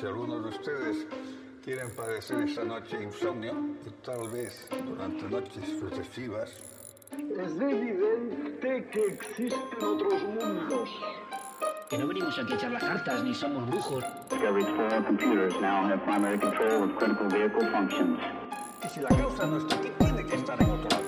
Si algunos de ustedes quieren padecer esta noche insomnio, y tal vez durante noches sucesivas, Es evidente que existen otros mundos. Que no venimos aquí a echar las cartas, ni somos brujos. Discovery's four computers now have primary control of critical vehicle functions. y si la causa no está aquí, tiene que estar en otro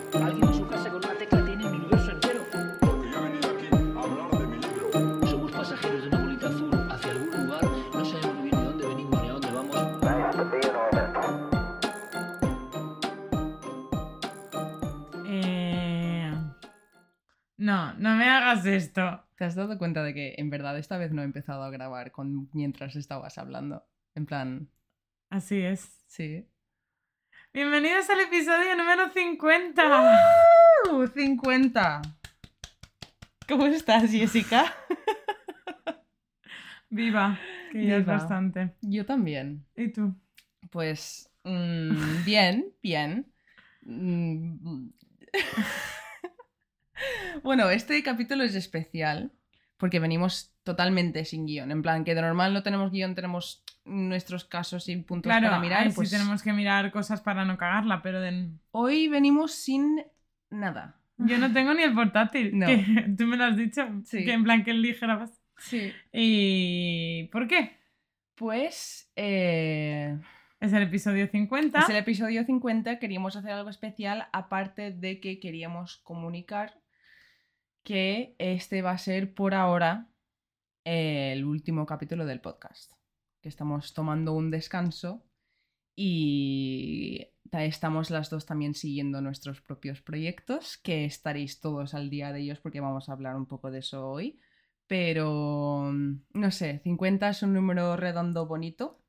No, no me hagas esto. ¿Te has dado cuenta de que en verdad esta vez no he empezado a grabar con... mientras estabas hablando? En plan, Así es. sí. Bienvenidos al episodio número 50. ¡Uh! 50. ¿Cómo estás, Jessica? Viva, que ya es bastante. Yo también. ¿Y tú? Pues mm, bien, bien. Bueno, este capítulo es especial porque venimos totalmente sin guion. En plan, que de normal no tenemos guion, tenemos nuestros casos y puntos Claro, para mirar. ahí pues sí tenemos que mirar cosas para no cagarla, pero de- Hoy venimos sin nada. yo no tengo ni el portátil. No. que tú me lo has dicho. Sí. Que en plan que ligerabas. Sí. ¿Y por qué? Pues eh, Es el episodio 50. es el episodio 50. Queríamos hacer algo especial, aparte de que queríamos comunicar que este va a ser por ahora el último capítulo del podcast. Que estamos tomando un descanso y ta- estamos las dos también siguiendo nuestros propios proyectos, que estaréis todos al día de ellos porque vamos a hablar un poco de eso hoy. Pero, no sé, 50 es un número redondo bonito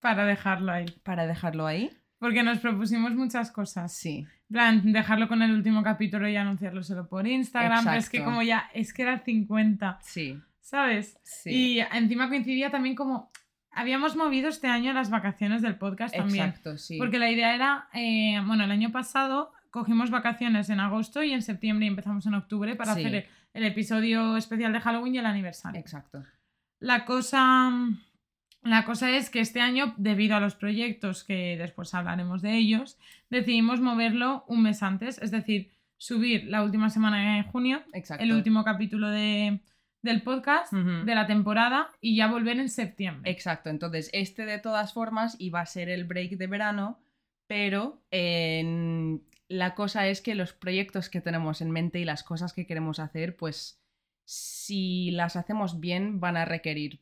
Para dejarlo ahí. para dejarlo ahí. Porque nos propusimos muchas cosas. Sí, plan, dejarlo con el último capítulo y anunciarlo solo por Instagram. Pero es que como ya, es que era el 50, sí, ¿sabes? sí. Y encima coincidía también como... Habíamos movido este año las vacaciones del podcast también. Exacto, sí. Porque la idea era, eh, bueno, el año pasado cogimos vacaciones en agosto y en septiembre y empezamos en octubre para Sí. hacer el, el episodio especial de Halloween y el aniversario. Exacto. La cosa, la cosa es que este año, debido a los proyectos que después hablaremos de ellos, decidimos moverlo un mes antes, es decir, subir la última semana de junio, Exacto. el último capítulo de, del podcast, de la temporada, y ya volver en septiembre. Exacto. Entonces, este de todas formas iba a ser el break de verano, pero en- la cosa es que los proyectos que tenemos en mente y las cosas que queremos hacer, pues si las hacemos bien, van a requerir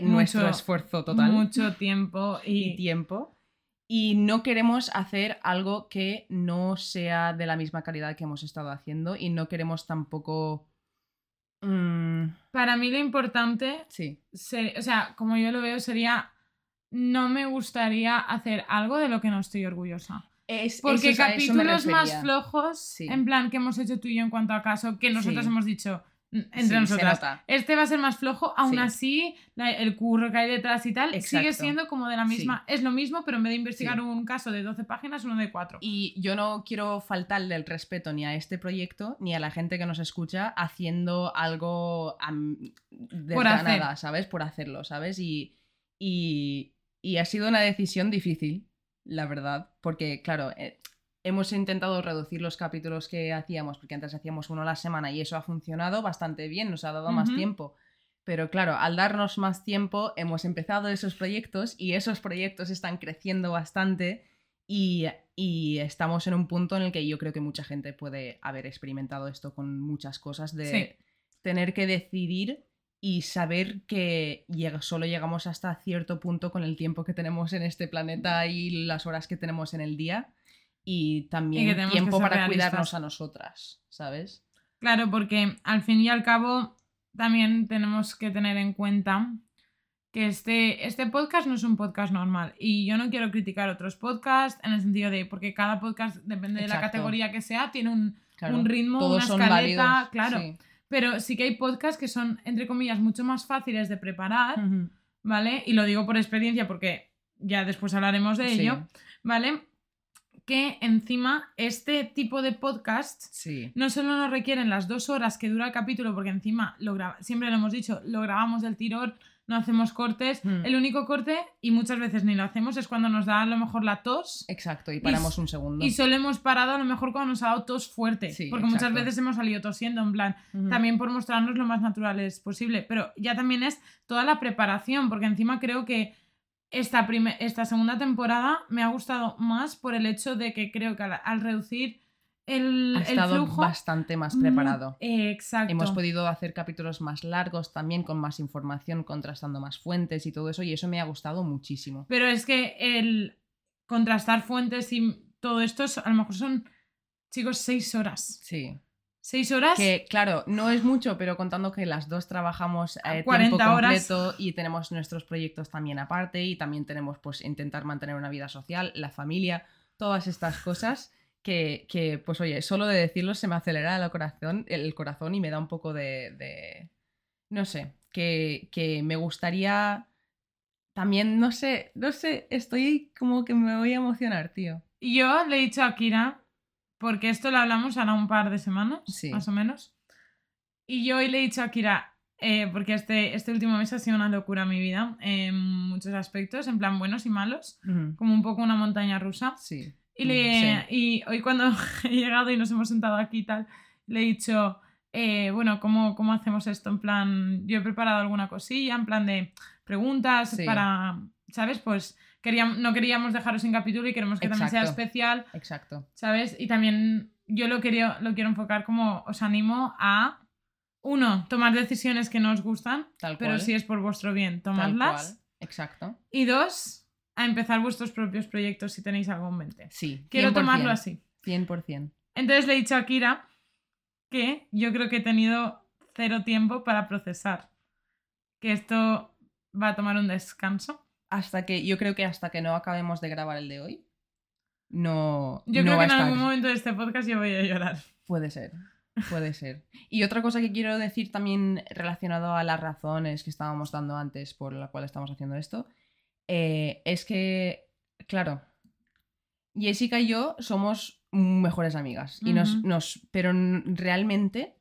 nuestro Mucho- esfuerzo total. Mucho tiempo y y, tiempo. Y no queremos hacer algo que no sea de la misma calidad que hemos estado haciendo y no queremos tampoco... mm, para mí lo importante, sí, ser- o sea, como yo lo veo, sería, no me gustaría hacer algo de lo que no estoy orgullosa. es, Porque eso capítulos más flojos, Sí. en plan que hemos hecho tú y yo en cuanto a caso, que nosotros Sí. hemos dicho Sí, entre se nosotras, este va a ser más flojo, aún Sí. así la- el curro que hay detrás y tal sigue siendo como de la Sí. misma, es lo mismo, pero en vez de investigar Sí. un caso de 12 páginas, uno de 4. Y yo no quiero faltarle el respeto ni a este proyecto ni a la gente que nos escucha haciendo algo de Por hacer. nada, ¿sabes? Por hacerlo, ¿sabes? Y, y, y ha sido una decisión difícil, la verdad, porque claro, eh, hemos intentado reducir los capítulos que hacíamos, porque antes hacíamos uno a la semana y eso ha funcionado bastante bien, nos ha dado más tiempo. Pero claro, al darnos más tiempo hemos empezado esos proyectos y esos proyectos están creciendo bastante y, y estamos en un punto en el que yo creo que mucha gente puede haber experimentado esto con muchas cosas de Sí. tener que decidir y saber que solo llegamos hasta cierto punto con el tiempo que tenemos en este planeta y las horas que tenemos en el día y también Y tiempo para cuidarnos a nosotras, ¿sabes? Claro, porque al fin y al cabo también tenemos que tener en cuenta que este, este podcast no es un podcast normal y yo no quiero criticar otros podcasts en el sentido de, porque cada podcast, depende de la categoría que sea, tiene un, Claro, un ritmo, todos una escaleta, válidos, claro. sí. Pero sí que hay podcasts que son, entre comillas, mucho más fáciles de preparar. ¿vale? Y lo digo por experiencia porque ya después hablaremos de Sí. ello, ¿vale? Que encima este tipo de podcasts Sí. no solo nos requieren las dos horas que dura el capítulo, porque encima lo siempre lo hemos dicho, lo grabamos del tirón, no hacemos cortes. Mm. El único corte, y muchas veces ni lo hacemos, es cuando nos da a lo mejor la tos. Exacto, y paramos un segundo. Y solo hemos parado a lo mejor cuando nos ha dado tos fuerte. Sí, porque muchas veces hemos salido tosiendo, en plan, también por mostrarnos lo más naturales posible. Pero ya también es toda la preparación, porque encima creo que esta, esta segunda temporada me ha gustado más por el hecho de que creo que al, al reducir el, ha el estado flujo. bastante más mm, preparado. eh, exacto. Hemos podido hacer capítulos más largos también, con más información, contrastando más fuentes y todo eso, y eso me ha gustado muchísimo. Pero es que el contrastar fuentes y todo esto, es- a lo mejor son, chicos, seis horas. Sí. Seis horas. Que claro, no es mucho, pero contando que las dos trabajamos A eh, 40 tiempo horas. y tenemos nuestros proyectos también aparte y también tenemos pues intentar mantener una vida social, la familia, todas estas cosas que, que, pues oye, solo de decirlo se me acelera el corazón, el corazón y me da un poco de, de- no sé, que, que me gustaría también, no sé, no sé, estoy como que me voy a emocionar, tío. Y yo le he dicho a Kira, porque esto lo hablamos ahora un par de semanas, Sí. más o menos. Y yo hoy le he dicho a Kira, eh, porque este, este último mes ha sido una locura en mi vida, en muchos aspectos, en plan buenos y malos, como un poco una montaña rusa. Sí. Y, le, sí. y hoy cuando he llegado y nos hemos sentado aquí y tal, le he dicho, eh, bueno, ¿cómo, ¿cómo hacemos esto? En plan, yo he preparado alguna cosilla, en plan de preguntas Sí. para, ¿sabes? Pues queríamos, no queríamos dejaros sin capítulo y queremos que también sea especial, Exacto. ¿sabes? Y también yo lo quiero, lo quiero enfocar como os animo a, uno, tomar decisiones que no os gustan, Tal pero cual. si es por vuestro bien, Tal tomadlas. cual. Exacto. Y dos, a empezar vuestros propios proyectos si tenéis algo en mente. Sí. Quiero 100%, tomarlo así. 100%. Entonces le he dicho a Kira que yo creo que he tenido cero tiempo para procesar. Que esto va a tomar un descanso. Hasta que, yo creo que hasta que no acabemos de grabar el de hoy, no. Yo no creo va que en estar. algún momento de este podcast yo voy a llorar. Puede ser. Puede ser. Y otra cosa que quiero decir también relacionado a las razones que estábamos dando antes por la cual estamos haciendo esto, eh, es que, claro, Jessica y yo somos mejores amigas. Y nos, nos, pero realmente,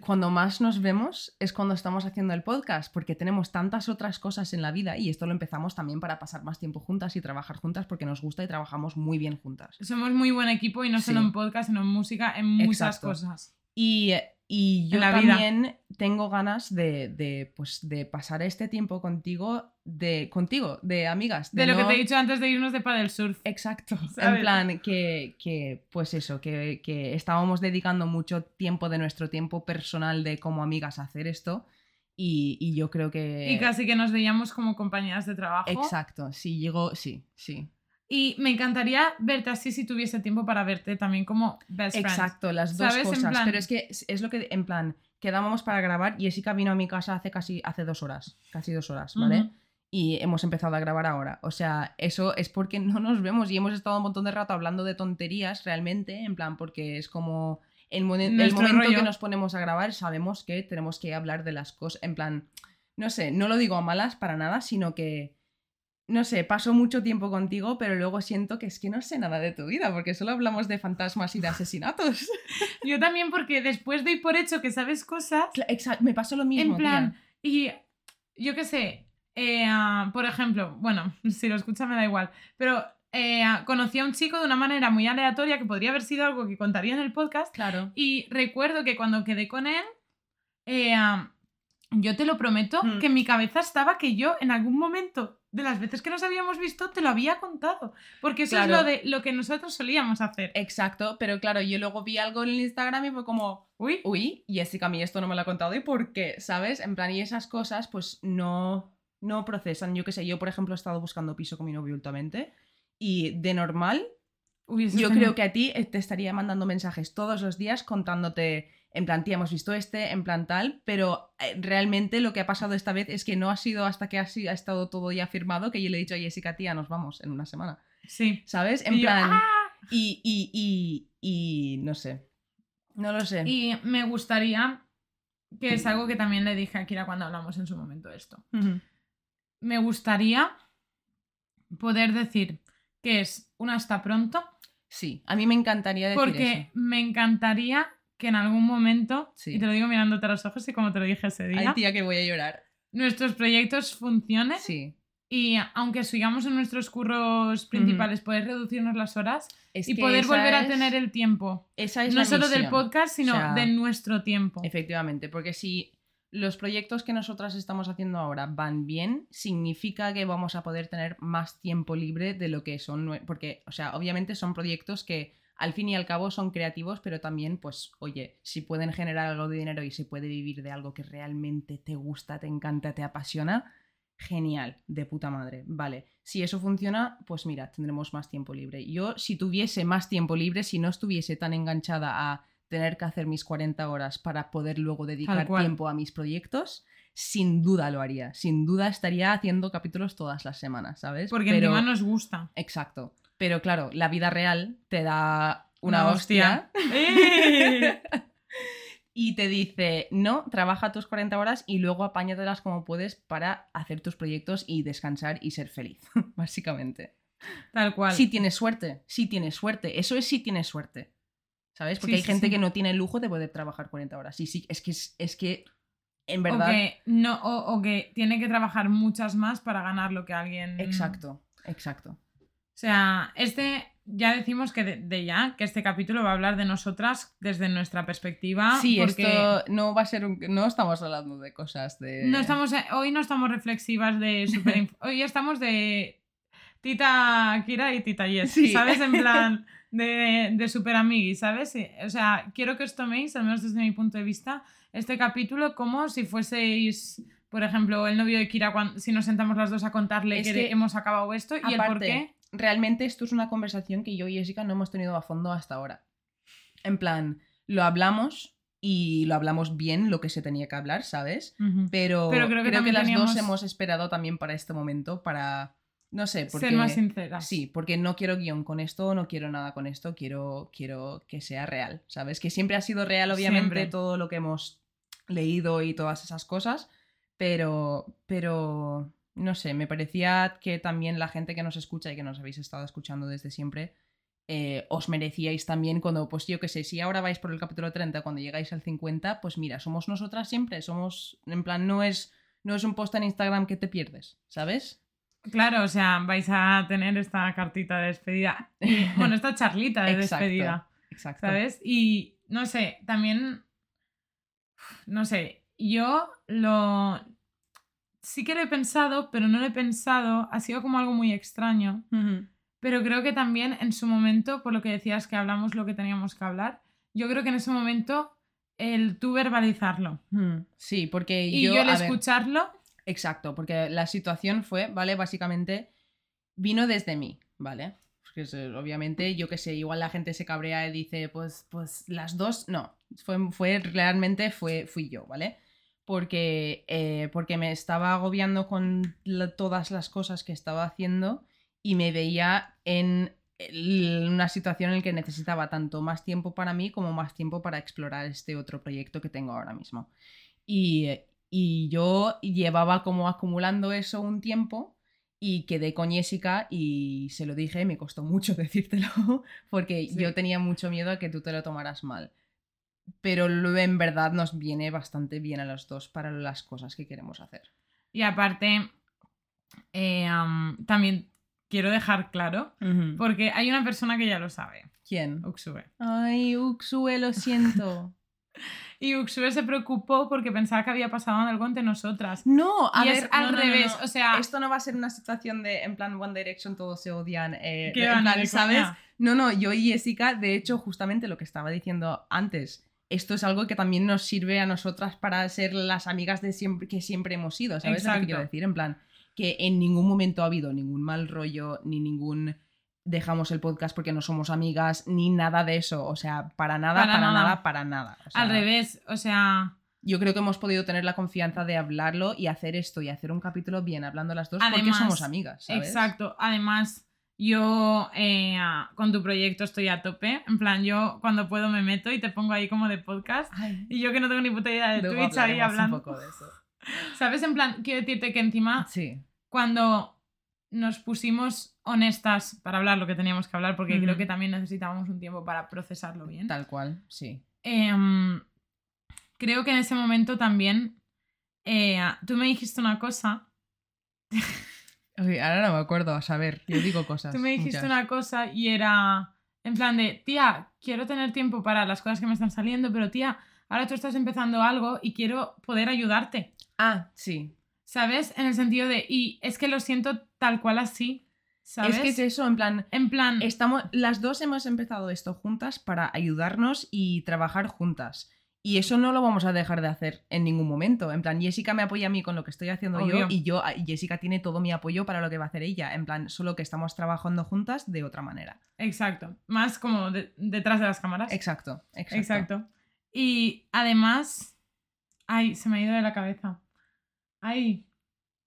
cuando más nos vemos es cuando estamos haciendo el podcast, porque tenemos tantas otras cosas en la vida y esto lo empezamos también para pasar más tiempo juntas y trabajar juntas porque nos gusta y trabajamos muy bien juntas. Somos muy buen equipo y no solo en podcast, sino en música, en muchas Exacto. cosas. Y, y yo vida. también tengo ganas de, de, pues, de pasar este tiempo contigo, de, contigo, de amigas. De, lo que te he dicho antes de irnos de Padel Surf. Exacto. ¿Sabes? En plan, que, que, pues eso, que, que estábamos dedicando mucho tiempo de nuestro tiempo personal de como amigas a hacer esto. Y, y yo creo que. Y casi que nos veíamos como compañeras de trabajo. Exacto, sí, llegó, sí, sí. Y me encantaría verte así si tuviese tiempo para verte también como best friend. Exacto, las dos cosas. plan- Pero es que es lo que, en plan, quedábamos para grabar. Jessica vino a mi casa hace casi hace dos horas, casi dos horas, ¿vale? Y hemos empezado a grabar ahora. O sea, eso es porque no nos vemos y hemos estado un montón de rato hablando de tonterías realmente, en plan, porque es como el, mo- el momento rollo. que nos ponemos a grabar, sabemos que tenemos que hablar de las cosas, en plan, no sé, no lo digo a malas para nada, sino que, no sé, paso mucho tiempo contigo, pero luego siento que es que no sé nada de tu vida, porque solo hablamos de fantasmas y de asesinatos. Yo también porque después doy por hecho que sabes cosas. Exacto, me pasó lo mismo. en plan, tía. y yo qué sé, eh, ah, por ejemplo, bueno, si lo escucha me da igual, pero eh, ah, conocí a un chico de una manera muy aleatoria que podría haber sido algo que contaría en el podcast Claro. y recuerdo que cuando quedé con él, eh, ah, yo te lo prometo Mm. que en mi cabeza estaba que yo en algún momento de las veces que nos habíamos visto te lo había contado, porque eso Claro. es lo, de, lo que nosotros solíamos hacer. Exacto, pero claro, yo luego vi algo en el Instagram y fue como, Uy, uy, Jessica, a mí esto no me lo ha contado y por qué, ¿sabes? En plan, y esas cosas pues no, no procesan. Yo qué sé, yo por ejemplo he estado buscando piso con mi novio últimamente y de normal yo creo que a ti eh, te estaría mandando mensajes todos los días contándote, en plan, tía, hemos visto este, en plan tal, pero eh, realmente lo que ha pasado esta vez es que no ha sido hasta que ha, si- ha estado todo ya firmado que yo le he dicho a Jessica, tía, nos vamos en una semana, Sí. ¿sabes? En Y yo, plan, ¡ah! y, y, y, y no sé, no lo sé. Y me gustaría, que es algo que también le dije a Kira cuando hablamos en su momento de esto, me gustaría poder decir que es un hasta pronto, Sí, a mí me encantaría decir porque eso. me encantaría que en algún momento, Sí. y te lo digo mirándote a los ojos y como te lo dije ese día, Ay, tía, que voy a llorar. nuestros proyectos funcionen Sí. y aunque sigamos en nuestros curros principales, poder reducirnos las horas Es y poder volver a tener el tiempo. Esa es No la solo del podcast, sino O sea, de nuestro tiempo. Efectivamente, porque si los proyectos que nosotras estamos haciendo ahora van bien, significa que vamos a poder tener más tiempo libre de lo que son, porque, o sea, obviamente son proyectos que al fin y al cabo son creativos, pero también, pues, oye, si pueden generar algo de dinero y se puede vivir de algo que realmente te gusta, te encanta, te apasiona, genial, de puta madre. Vale, si eso funciona, pues mira, tendremos más tiempo libre. Yo, si tuviese más tiempo libre, si no estuviese tan enganchada a tener que hacer mis 40 horas para poder luego dedicar tiempo a mis proyectos, sin duda lo haría. Sin duda estaría haciendo capítulos todas las semanas, ¿sabes? Porque Pero- encima nos gusta. Exacto. Pero claro, la vida real te da una, hostia. ¡Eh! y te dice, no, trabaja tus 40 horas y luego apáñatelas como puedes para hacer tus proyectos y descansar y ser feliz, básicamente. Tal cual. Si tienes suerte, si tienes suerte, eso es si tienes suerte. ¿Sabes? Porque Sí, hay sí, gente sí. que no tiene el lujo de poder trabajar 40 horas. Y sí, es que, es, es que en o, verdad... que no, o, o que tiene que trabajar muchas más para ganar lo que alguien. Exacto, exacto. O sea, este. Ya decimos que de, de ya, que este capítulo va a hablar de nosotras desde nuestra perspectiva. sí, porque esto no va a ser un... No estamos hablando de cosas de... no estamos, hoy no estamos reflexivas de super. hoy estamos de Tita Kira y Tita Yes. Sí. ¿Sabes? En plan de, de super amiguis, ¿sabes? O sea, quiero que os toméis, al menos desde mi punto de vista, este capítulo como si fueseis. Por ejemplo, el novio de Kira, cuando, si nos sentamos las dos a contarle Es que, que, hemos acabado esto y el por qué. realmente esto es una conversación que yo y Jessica no hemos tenido a fondo hasta ahora. En plan, lo hablamos y lo hablamos bien lo que se tenía que hablar, ¿sabes? Pero, Pero creo que las teníamos- dos hemos esperado también para este momento para, no sé, porque... Ser más sinceras. Sí, porque no quiero guion con esto, no quiero nada con esto, quiero, quiero que sea real, ¿sabes? Que siempre ha sido real, obviamente, Siempre. todo lo que hemos leído y todas esas cosas, pero, pero, no sé, me parecía que también la gente que nos escucha y que nos habéis estado escuchando desde siempre, eh, os merecíais también cuando, pues yo qué sé, si ahora vais por el capítulo 30, cuando llegáis al 50, pues mira, somos nosotras siempre, somos, en plan, no es, no es un post en Instagram que te pierdes, ¿sabes? Claro, o sea, vais a tener esta cartita de despedida. Y, bueno, esta charlita de Exacto. despedida. Exacto. ¿Sabes? Y no sé, también. No sé, yo lo. Sí que lo he pensado, pero no lo he pensado. Ha sido como algo muy extraño. Pero creo que también en su momento, por lo que decías que hablamos lo que teníamos que hablar, yo creo que en ese momento el tú verbalizarlo Sí, porque y yo, yo, el a ver, escucharlo, exacto, porque la situación fue, ¿vale? Básicamente vino desde mí, ¿vale? Porque eh, obviamente, yo que sé, igual la gente se cabrea y dice, pues, pues las dos, no, fue, fue realmente fue, fui yo, ¿vale? Porque, eh, porque me estaba agobiando con todas las cosas que estaba haciendo y me veía en una situación en la que necesitaba tanto más tiempo para mí como más tiempo para explorar este otro proyecto que tengo ahora mismo. Y, y yo llevaba como acumulando eso un tiempo y quedé con Jessica y se lo dije, me costó mucho decírtelo porque Sí. yo tenía mucho miedo a que tú te lo tomaras mal. Pero en verdad nos viene bastante bien a los dos para las cosas que queremos hacer. y aparte, eh, am, también quiero dejar claro, porque hay una persona que ya lo sabe, ¿Quién? Uxue. Ay, Uxue, lo siento. Y Uxue se preocupó porque pensaba que había pasado algo entre nosotras. No, a y ver, es al no, no, no, revés, no. o sea, Esto no va a ser una situación de, en plan, One Direction, todos se odian. eh, ¿qué de- va, en ni plan, de ¿sabes? coña? No, no, yo y Jessica, de hecho, justamente lo que estaba diciendo antes, esto es algo que también nos sirve a nosotras para ser las amigas de siempre, que siempre hemos sido, ¿sabes lo que Exacto. quiero decir? En plan, que en ningún momento ha habido ningún mal rollo, ni ningún dejamos el podcast porque no somos amigas, ni nada de eso, o sea, para nada, Para para, nada. nada. para nada. O sea, Al revés, o sea, Yo creo que hemos podido tener la confianza de hablarlo y hacer esto y hacer un capítulo bien hablando las dos porque Además, somos amigas, ¿sabes? exacto. Además, yo eh, con tu proyecto estoy a tope. En plan, yo cuando puedo me meto y te pongo ahí como de podcast. Ay, Y yo que no tengo ni puta idea de Twitch ahí hablando. un poco de eso. ¿Sabes? En plan, quiero decirte que encima Sí. cuando nos pusimos honestas para hablar lo que teníamos que hablar, porque creo que también necesitábamos un tiempo para procesarlo bien. Tal cual, sí. Em, creo que en ese momento también eh, tú me dijiste una cosa. Ahora no me acuerdo, a saber, yo digo cosas. Tú me dijiste muchas. una cosa y era en plan de, tía, quiero tener tiempo para las cosas que me están saliendo, pero tía, ahora tú estás empezando algo y quiero poder ayudarte. Ah, sí. ¿Sabes? En el sentido de, y es que lo siento tal cual así. ¿Sabes? Es que es eso, en plan, En plan, estamos, las dos hemos empezado esto juntas para ayudarnos y trabajar juntas. Y eso no lo vamos a dejar de hacer en ningún momento. En plan, Jessica me apoya a mí con lo que estoy haciendo yo y yo y Jessica tiene todo mi apoyo para lo que va a hacer ella. En plan, solo que estamos trabajando juntas de otra manera. exacto. Más como de- detrás de las cámaras. Exacto, exacto. Exacto. Y además, ay, se me ha ido de la cabeza. Ay,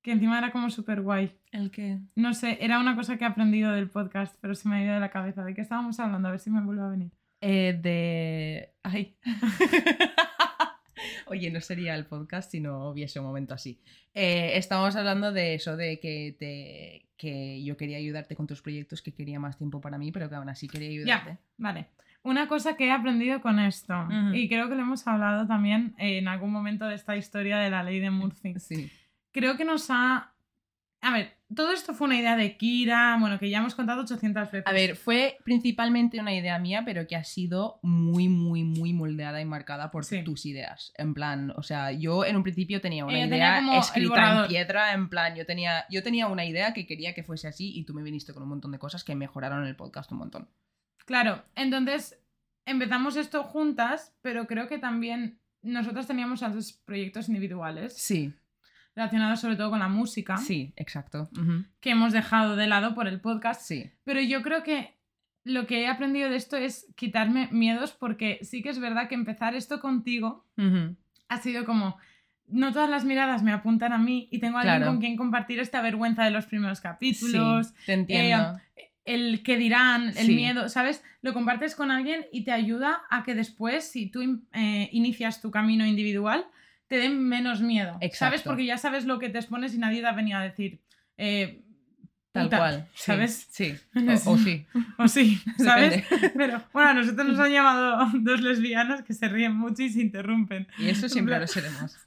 que encima era como súper guay. ¿El qué? No sé, era una cosa que he aprendido del podcast, pero se me ha ido de la cabeza. ¿De qué estábamos hablando? A ver si me vuelve a venir. Eh, de. Ay. Oye, no sería el podcast si no hubiese un momento así. Eh, estábamos hablando de eso, de que, te, que yo quería ayudarte con tus proyectos, que quería más tiempo para mí, pero que aún así quería ayudarte. Vale. Una cosa que he aprendido con esto, y creo que lo hemos hablado también en algún momento de esta historia de la ley de Murphy. Sí. Creo que nos ha... A ver, todo esto fue una idea de Kira, bueno, que ya hemos contado 800 veces. A ver, fue principalmente una idea mía, pero que ha sido muy, muy, muy moldeada y marcada por Sí. tus ideas. En plan, o sea, yo en un principio tenía una idea escrita en piedra, en plan, yo tenía, yo tenía una idea que quería que fuese así y tú me viniste con un montón de cosas que mejoraron el podcast un montón. Claro, entonces empezamos esto juntas, pero creo que también nosotras teníamos otros proyectos individuales Sí, relacionados sobre todo con la música, sí, exacto. Que hemos dejado de lado por el podcast. Sí, Pero yo creo que lo que he aprendido de esto es quitarme miedos porque sí que es verdad que empezar esto contigo ha sido como... No todas las miradas me apuntan a mí y tengo a alguien Claro. con quien compartir esta vergüenza de los primeros sí, capítulos, te entiendo. El que dirán, el Sí. miedo, ¿sabes? Lo compartes con alguien y te ayuda a que después, si tú eh, inicias tu camino individual, te den menos miedo, ¿sabes? Porque ya sabes lo que te expones y nadie te ha venido a decir, eh, Tal puta, cual. ¿sabes? Sí. O, o sí. O sí, ¿sabes? Depende. Pero bueno, a nosotros nos han llamado dos lesbianas que se ríen mucho y se interrumpen. Y eso siempre lo seremos.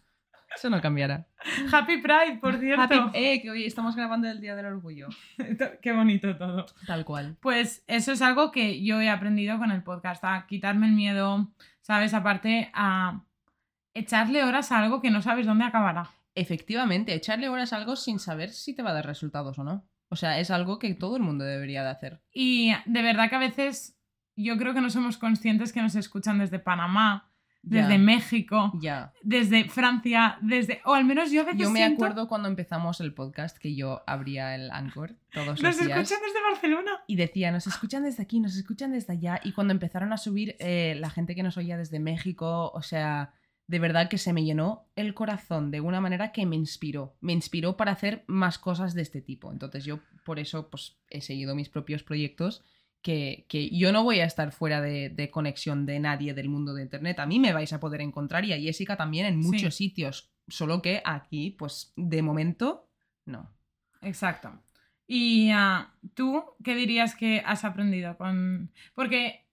Eso no cambiará. Happy Pride, por cierto. Happy- eh, que hoy estamos grabando el Día del Orgullo. Qué bonito todo. Tal cual. Pues eso es algo que yo he aprendido con el podcast, a quitarme el miedo, ¿sabes? Aparte, a echarle horas a algo que no sabes dónde acabará. Efectivamente, echarle horas a algo sin saber si te va a dar resultados o no. O sea, es algo que todo el mundo debería de hacer. Y de verdad que a veces yo creo que no somos conscientes que nos escuchan desde Panamá, Desde México, Ya. desde Francia, desde... O al menos yo a veces Yo me siento- acuerdo cuando empezamos el podcast que yo abría el Anchor todos Nos los días. escuchan desde Barcelona. Y decía, nos escuchan desde aquí, nos escuchan desde allá. Y cuando empezaron a subir eh, la gente que nos oía desde México, o sea, de verdad que se me llenó el corazón de una manera que me inspiró. Me inspiró para hacer más cosas de este tipo. Entonces yo por eso pues, he seguido mis propios proyectos. Que, que yo no voy a estar fuera de, de conexión de nadie del mundo de Internet. A mí me vais a poder encontrar y a Jessica también en Sí. muchos sitios. Solo que aquí, pues de momento, no. Exacto. Y ah, tú, ¿qué dirías que has aprendido con...? Porque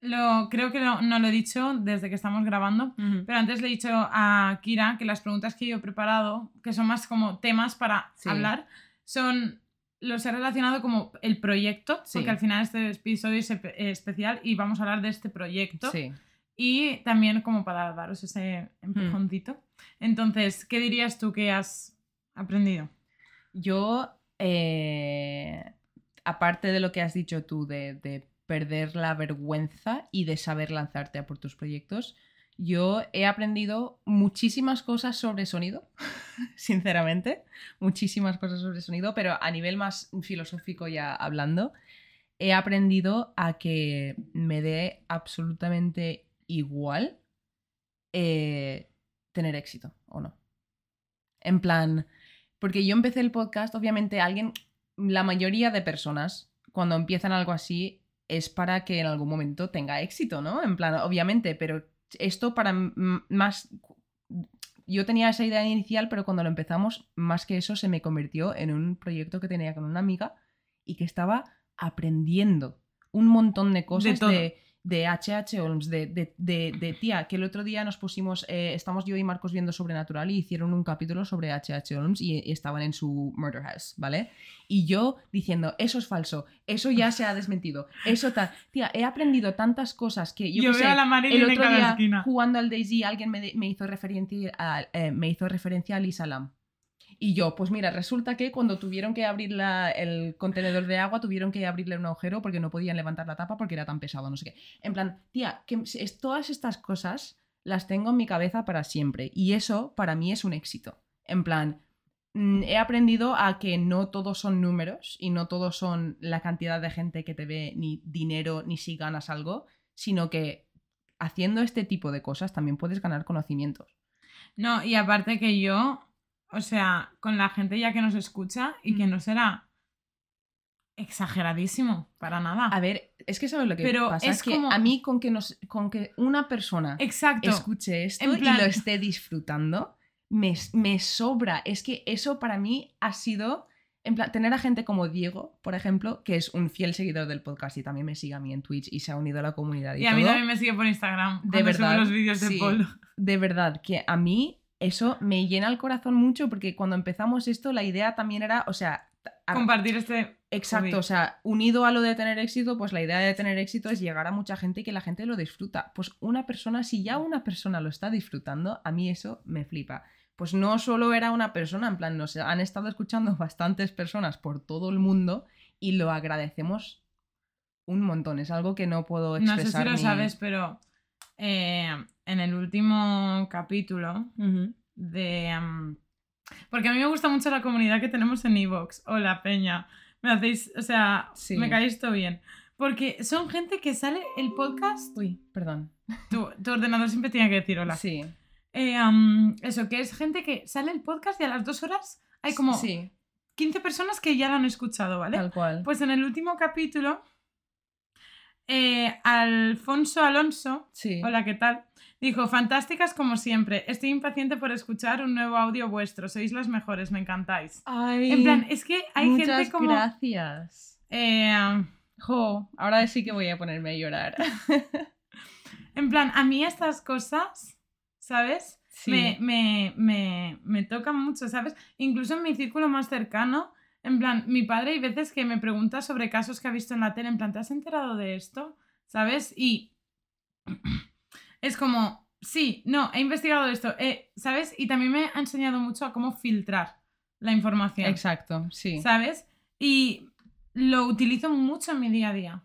lo, creo que lo- no lo he dicho desde que estamos grabando, pero antes le he dicho a Kira que las preguntas que yo he preparado, que son más como temas para Sí. hablar, son... Los he relacionado como el proyecto, Sí. porque al final este episodio es espe- especial y vamos a hablar de este proyecto. Sí. Y también como para daros ese empujoncito. Entonces, ¿qué dirías tú que has aprendido? Yo, eh, aparte de lo que has dicho tú de, de perder la vergüenza y de saber lanzarte a por tus proyectos, yo he aprendido muchísimas cosas sobre sonido, sinceramente, muchísimas cosas sobre sonido, pero a nivel más filosófico ya hablando, he aprendido a que me dé absolutamente igual eh, tener éxito o no. En plan, porque yo empecé el podcast, obviamente alguien, la mayoría de personas, cuando empiezan algo así, es para que en algún momento tenga éxito, ¿no? En plan, obviamente, pero esto para más... Yo tenía esa idea inicial, pero cuando lo empezamos, más que eso, se me convirtió en un proyecto que tenía con una amiga y que estaba aprendiendo un montón de cosas de, de H.H. Holmes, de, de, de- de tía, que el otro día nos pusimos, eh, estamos yo y Marcos viendo Sobrenatural y hicieron un capítulo sobre H.H. Holmes y, y estaban en su murder house, ¿vale? Y yo diciendo, eso es falso, eso ya se ha desmentido, eso tal. Tía, he aprendido tantas cosas que yo, Yo, qué veo sé, a la el otro cada día esquina. jugando al Daisy alguien me, me hizo referencia a, eh, me hizo referencia a Lisa Lam. Y yo, pues mira, resulta que cuando tuvieron que abrir la- el contenedor de agua, tuvieron que abrirle un agujero porque no podían levantar la tapa porque era tan pesado, no sé qué. En plan, tía, que es- todas estas cosas las tengo en mi cabeza para siempre. Y eso para mí es un éxito. En plan, mm, he aprendido a que no todos son números y no todos son la cantidad de gente que te ve, ni dinero, ni si ganas algo, sino que haciendo este tipo de cosas también puedes ganar conocimientos. No, y aparte que yo, o sea, con la gente ya que nos escucha y que Mm. no será exageradísimo, para nada. A ver, es que sabes lo que Pero pasa. es Es, que como- a mí con que, nos, con que una persona Exacto. escuche esto plan- y lo esté disfrutando, me, me sobra. Es que eso para mí ha sido, en plan, tener a gente como Diego, por ejemplo, que es un fiel seguidor del podcast y también me sigue a mí en Twitch y se ha unido a la comunidad. Y, Y a mí también me sigue por Instagram. De verdad, los vídeos de sí. Polo. De verdad, que a mí eso me llena el corazón mucho porque cuando empezamos esto, la idea también era, o sea, a- Compartir este. Exacto, hobby. o sea, unido a lo de tener éxito, pues la idea de tener éxito es llegar a mucha gente y que la gente lo disfruta. Pues una persona, si ya una persona lo está disfrutando, a mí eso me flipa. Pues no solo era una persona, en plan, nos han estado escuchando bastantes personas por todo el mundo y lo agradecemos un montón. Es algo que no puedo No expresar. sé si lo ni- sabes, pero eh, en el último capítulo de... mm, porque a mí me gusta mucho la comunidad que tenemos en Evox. Hola, Peña. Me hacéis, o sea, Sí. me caéis todo bien. Porque son gente que sale el podcast. Uy, perdón. Tu, tu ordenador siempre tiene que decir hola. Sí. Eh, am, eso, que es gente que sale el podcast y a las dos horas hay como Sí, 15 personas que ya lo han escuchado, ¿vale? tal cual. Pues en el último capítulo, eh, Alfonso Alonso, sí. hola, ¿qué tal? Dijo, fantásticas como siempre, estoy impaciente por escuchar un nuevo audio vuestro, sois las mejores, me encantáis. Ay, En plan, es que hay muchas gente como... gracias. eh, Jo, ahora sí que voy a ponerme a llorar. en plan, a mí estas cosas, ¿sabes? Sí. Me, me, me, me tocan mucho, ¿sabes? Incluso en mi círculo más cercano, en plan, mi padre hay veces que me pregunta sobre casos que ha visto en la tele, en plan, ¿te has enterado de esto? ¿Sabes? Y es como, sí, no, he investigado esto, eh, ¿sabes? Y también me ha enseñado mucho a cómo filtrar la información, Exacto, sí. ¿sabes? Y lo utilizo mucho en mi día a día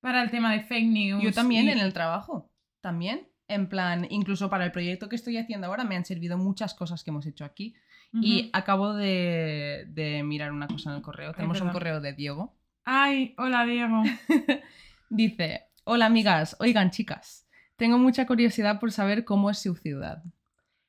para el tema de fake news. Yo también y- en el trabajo, también. En plan, incluso para el proyecto que estoy haciendo ahora me han servido muchas cosas que hemos hecho aquí. Y acabo de, de mirar una cosa en el correo. Tenemos un correo de Diego. Ay, hola Diego. Dice, hola amigas, oigan chicas, tengo mucha curiosidad por saber cómo es su ciudad.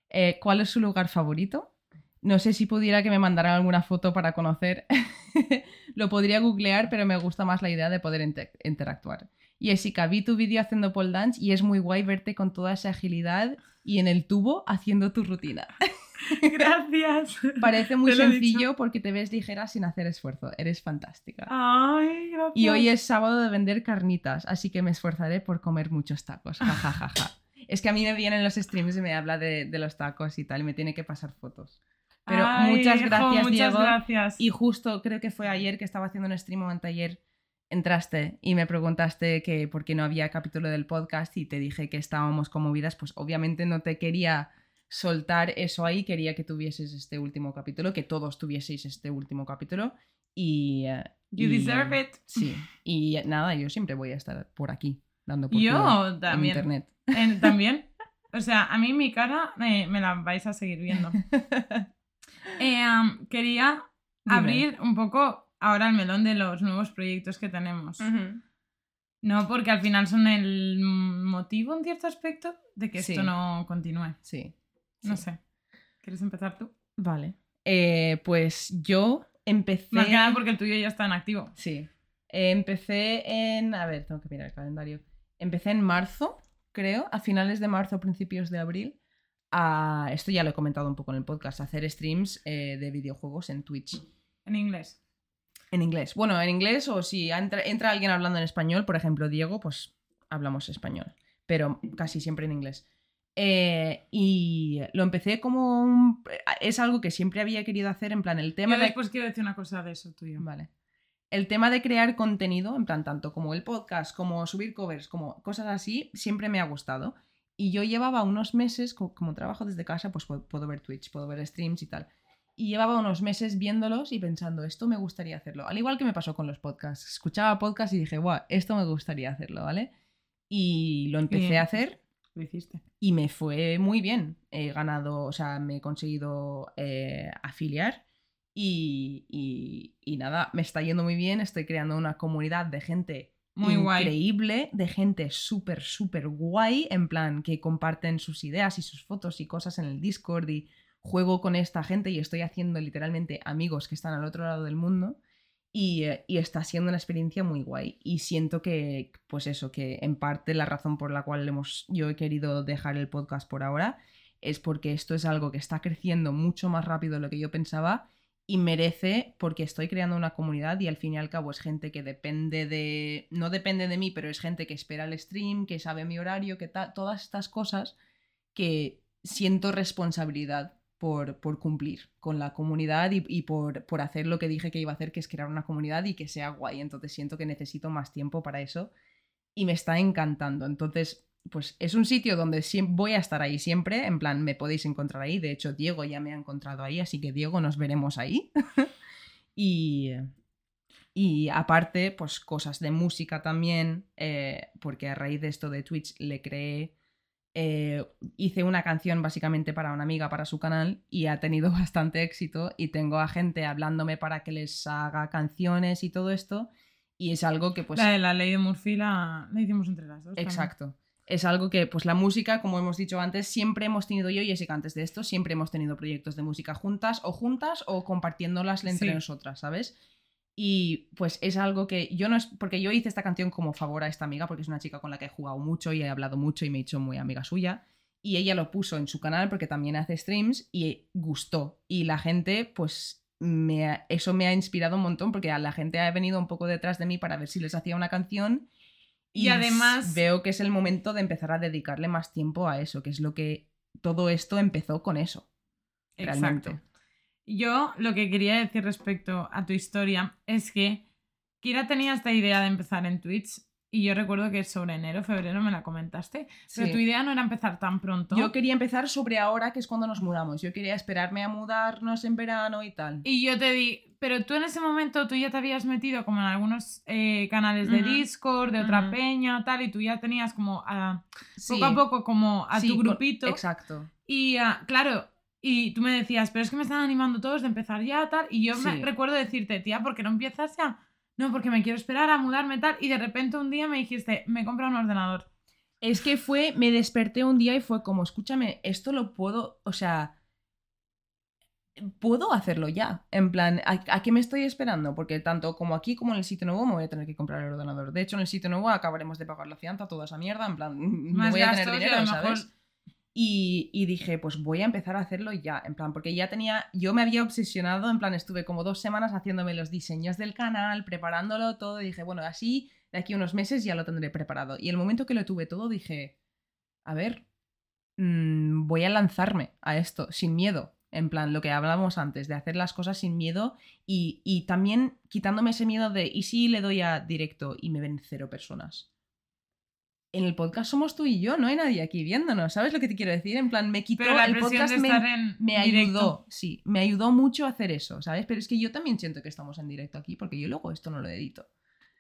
Eh, ¿Cuál es su lugar favorito? No sé si pudiera que me mandaran alguna foto para conocer. Lo podría googlear, pero me gusta más la idea de poder inter- interactuar. Jessica, vi tu vídeo haciendo pole dance y es muy guay verte con toda esa agilidad y en el tubo haciendo tu rutina. Gracias. Parece muy sencillo porque te ves ligera sin hacer esfuerzo. Eres fantástica. Ay, gracias. Y hoy es sábado de vender carnitas, así que me esforzaré por comer muchos tacos. Ja, ja, ja, ja. Es que a mí me vienen los streams y me habla de, de los tacos y tal, y me tiene que pasar fotos. Pero Ay, muchas hijo, gracias, muchas Diego. gracias. Y justo creo que fue ayer que estaba haciendo un stream o anteayer, entraste y me preguntaste que por qué no había capítulo del podcast y te dije que estábamos conmovidas, pues obviamente no te quería soltar eso ahí, quería que tuvieses este último capítulo, que todos tuvieseis este último capítulo y... eh, You y, deserve it. Sí, y nada, yo siempre voy a estar por aquí, dando por Yo en también. internet. En- también. O sea, a mí mi cara eh, me la vais a seguir viendo. Eh, quería Dime. abrir un poco ahora el melón de los nuevos proyectos que tenemos. No, porque al final son el motivo en cierto aspecto de que esto no continúe. Sí. No sé. ¿Quieres empezar tú? Vale. Eh, pues yo empecé... Más que nada porque el tuyo ya está en activo. Sí. Eh, empecé en. A ver, tengo que mirar el calendario. Empecé en marzo, creo, a finales de marzo, principios de abril. A, esto ya lo he comentado un poco en el podcast, a hacer streams eh, de videojuegos en Twitch. En inglés. En inglés. Bueno, en inglés o si entra, entra alguien hablando en español, por ejemplo, Diego, pues hablamos español, pero casi siempre en inglés. Eh, y lo empecé como un... Es algo que siempre había querido hacer, en plan, el tema Yo de... después quiero decir una cosa de eso tuyo. Vale. El tema de crear contenido, en plan, tanto como el podcast, como subir covers, como cosas así, siempre me ha gustado. Y yo llevaba unos meses, co- como trabajo desde casa, pues pu- puedo ver Twitch, puedo ver streams y tal. Y llevaba unos meses viéndolos y pensando, esto me gustaría hacerlo. Al igual que me pasó con los podcasts. Escuchaba podcasts y dije, guau, esto me gustaría hacerlo, ¿vale? Y lo empecé Bien. a hacer Lo hiciste. y me fue muy bien. He ganado, o sea, me he conseguido eh, afiliar y, y- y nada, me está yendo muy bien. Estoy creando una comunidad de gente Muy guay. increíble, de gente súper, súper guay, en plan que comparten sus ideas y sus fotos y cosas en el Discord y juego con esta gente y estoy haciendo literalmente amigos que están al otro lado del mundo. Y, eh, y está siendo una experiencia muy guay. Y siento que, pues eso, que en parte la razón por la cual hemos, yo he querido dejar el podcast por ahora es porque esto es algo que está creciendo mucho más rápido de lo que yo pensaba y merece porque estoy creando una comunidad y al fin y al cabo es gente que depende de, no depende de mí, pero es gente que espera el stream, que sabe mi horario, que todas estas cosas que siento responsabilidad por, cumplir con la comunidad y, por, hacer lo que dije que iba a hacer, que es crear una comunidad y que sea guay. Entonces siento que necesito más tiempo para eso y me está encantando. Entonces, pues es un sitio donde voy a estar ahí siempre, en plan, me podéis encontrar ahí. De hecho, Diego ya me ha encontrado ahí, así que Diego, nos veremos ahí. y, y aparte, pues cosas de música también, eh, porque a raíz de esto de Twitch le creé, eh, hice una canción básicamente para una amiga para su canal y ha tenido bastante éxito y tengo a gente hablándome para que les haga canciones y todo esto y es algo que pues... la de la ley de Murphy la, la hicimos entre las dos. también. Exacto. Es algo que, pues la música, como hemos dicho antes, siempre hemos tenido yo y Jessica antes de esto, siempre hemos tenido proyectos de música juntas o juntas o compartiéndolas entre Sí. nosotras, ¿sabes? Y pues es algo que yo no es. Porque yo hice esta canción como favor a esta amiga, porque es una chica con la que he jugado mucho y he hablado mucho y me he hecho muy amiga suya. Y ella lo puso en su canal porque también hace streams y gustó. Y la gente, pues, me ha- eso me ha inspirado un montón porque a la gente ha venido un poco detrás de mí para ver si les hacía una canción. Y además- veo que es el momento de empezar a dedicarle más tiempo a eso, que es lo que todo esto empezó con eso. Realmente. Yo lo que quería decir respecto a tu historia es que Kira tenía esta idea de empezar en Twitch y yo recuerdo que sobre enero, febrero me la comentaste, pero tu idea no era empezar tan pronto. Yo quería empezar sobre ahora, que es cuando nos mudamos. Yo quería esperarme a mudarnos en verano y tal. Y yo te di, pero tú en ese momento tú ya te habías metido como en algunos eh, canales de. Discord, de otra peña, tal, y tú ya tenías como a, Sí. poco a poco como a Sí, tu grupito. Exacto. Y ah, claro, y tú me decías, pero es que me están animando todos de empezar ya, tal. Y yo me recuerdo decirte, tía, ¿por qué no empiezas ya? No, porque me quiero esperar a mudarme, tal. Y de repente un día me dijiste, me compra un ordenador. Es que fue, me desperté un día y fue como, escúchame, esto lo puedo, o sea, puedo hacerlo ya. En plan, ¿a, a qué me estoy esperando? Porque tanto como aquí como en el sitio nuevo me voy a tener que comprar el ordenador. De hecho, en el sitio nuevo acabaremos de pagar la fianza, toda esa mierda, en plan, no Más voy a tener dinero, mejor- ¿sabes? Y, dije, pues voy a empezar a hacerlo ya, en plan, porque ya tenía, yo me había obsesionado, en plan, estuve como dos semanas haciéndome los diseños del canal, preparándolo todo, y dije, bueno, así de aquí a unos meses ya lo tendré preparado. Y el momento que lo tuve todo, dije, a ver, mm, voy a lanzarme a esto sin miedo, en plan, lo que hablábamos antes, de hacer las cosas sin miedo y, y también quitándome ese miedo de, ¿y si le doy a directo y me ven cero personas? En el podcast somos tú y yo, no hay nadie aquí viéndonos, ¿sabes lo que te quiero decir? En plan, me quitó Pero la el podcast de me, estar en me ayudó, sí, me ayudó mucho a hacer eso, ¿sabes? Pero es que yo también siento que estamos en directo aquí, porque yo luego esto no lo edito.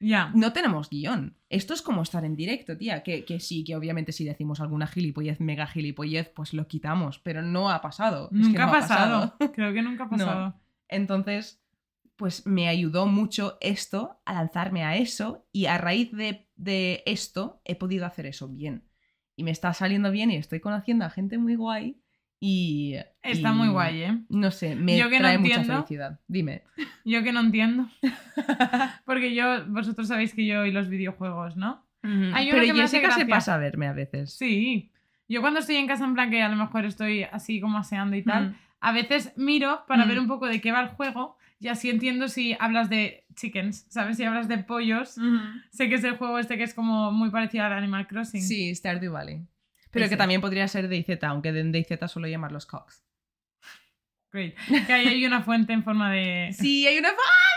Ya. No tenemos guion. Esto es como estar en directo, tía. Que, que sí, que obviamente si decimos alguna gilipollez, mega gilipollez, pues lo quitamos. Pero no ha pasado. Es que Nunca no ha pasado. Creo que nunca ha pasado. Entonces, pues me ayudó mucho esto a lanzarme a eso y a raíz de, de esto he podido hacer eso bien. Y me está saliendo bien y estoy conociendo a gente muy guay y... Está y, muy guay, ¿eh? No sé, me Yo que no trae mucha entiendo. felicidad. Dime. Yo que no entiendo. Porque yo, vosotros sabéis que yo y los videojuegos, ¿no? Hay uno Pero que Jessica se pasa a verme a veces. Sí. Yo cuando estoy en casa en plan que a lo mejor estoy así como aseando y tal, a veces miro para ver un poco de qué va el juego y así entiendo si hablas de chickens, ¿sabes? Si hablas de pollos, sé que es el juego este que es como muy parecido al Animal Crossing. Sí, Stardew Valley. Pero Ese. que también podría ser DayZ, aunque en DayZ suelo llamarlos Cox. Great. Que ahí hay una fuente en forma de... Sí, hay una...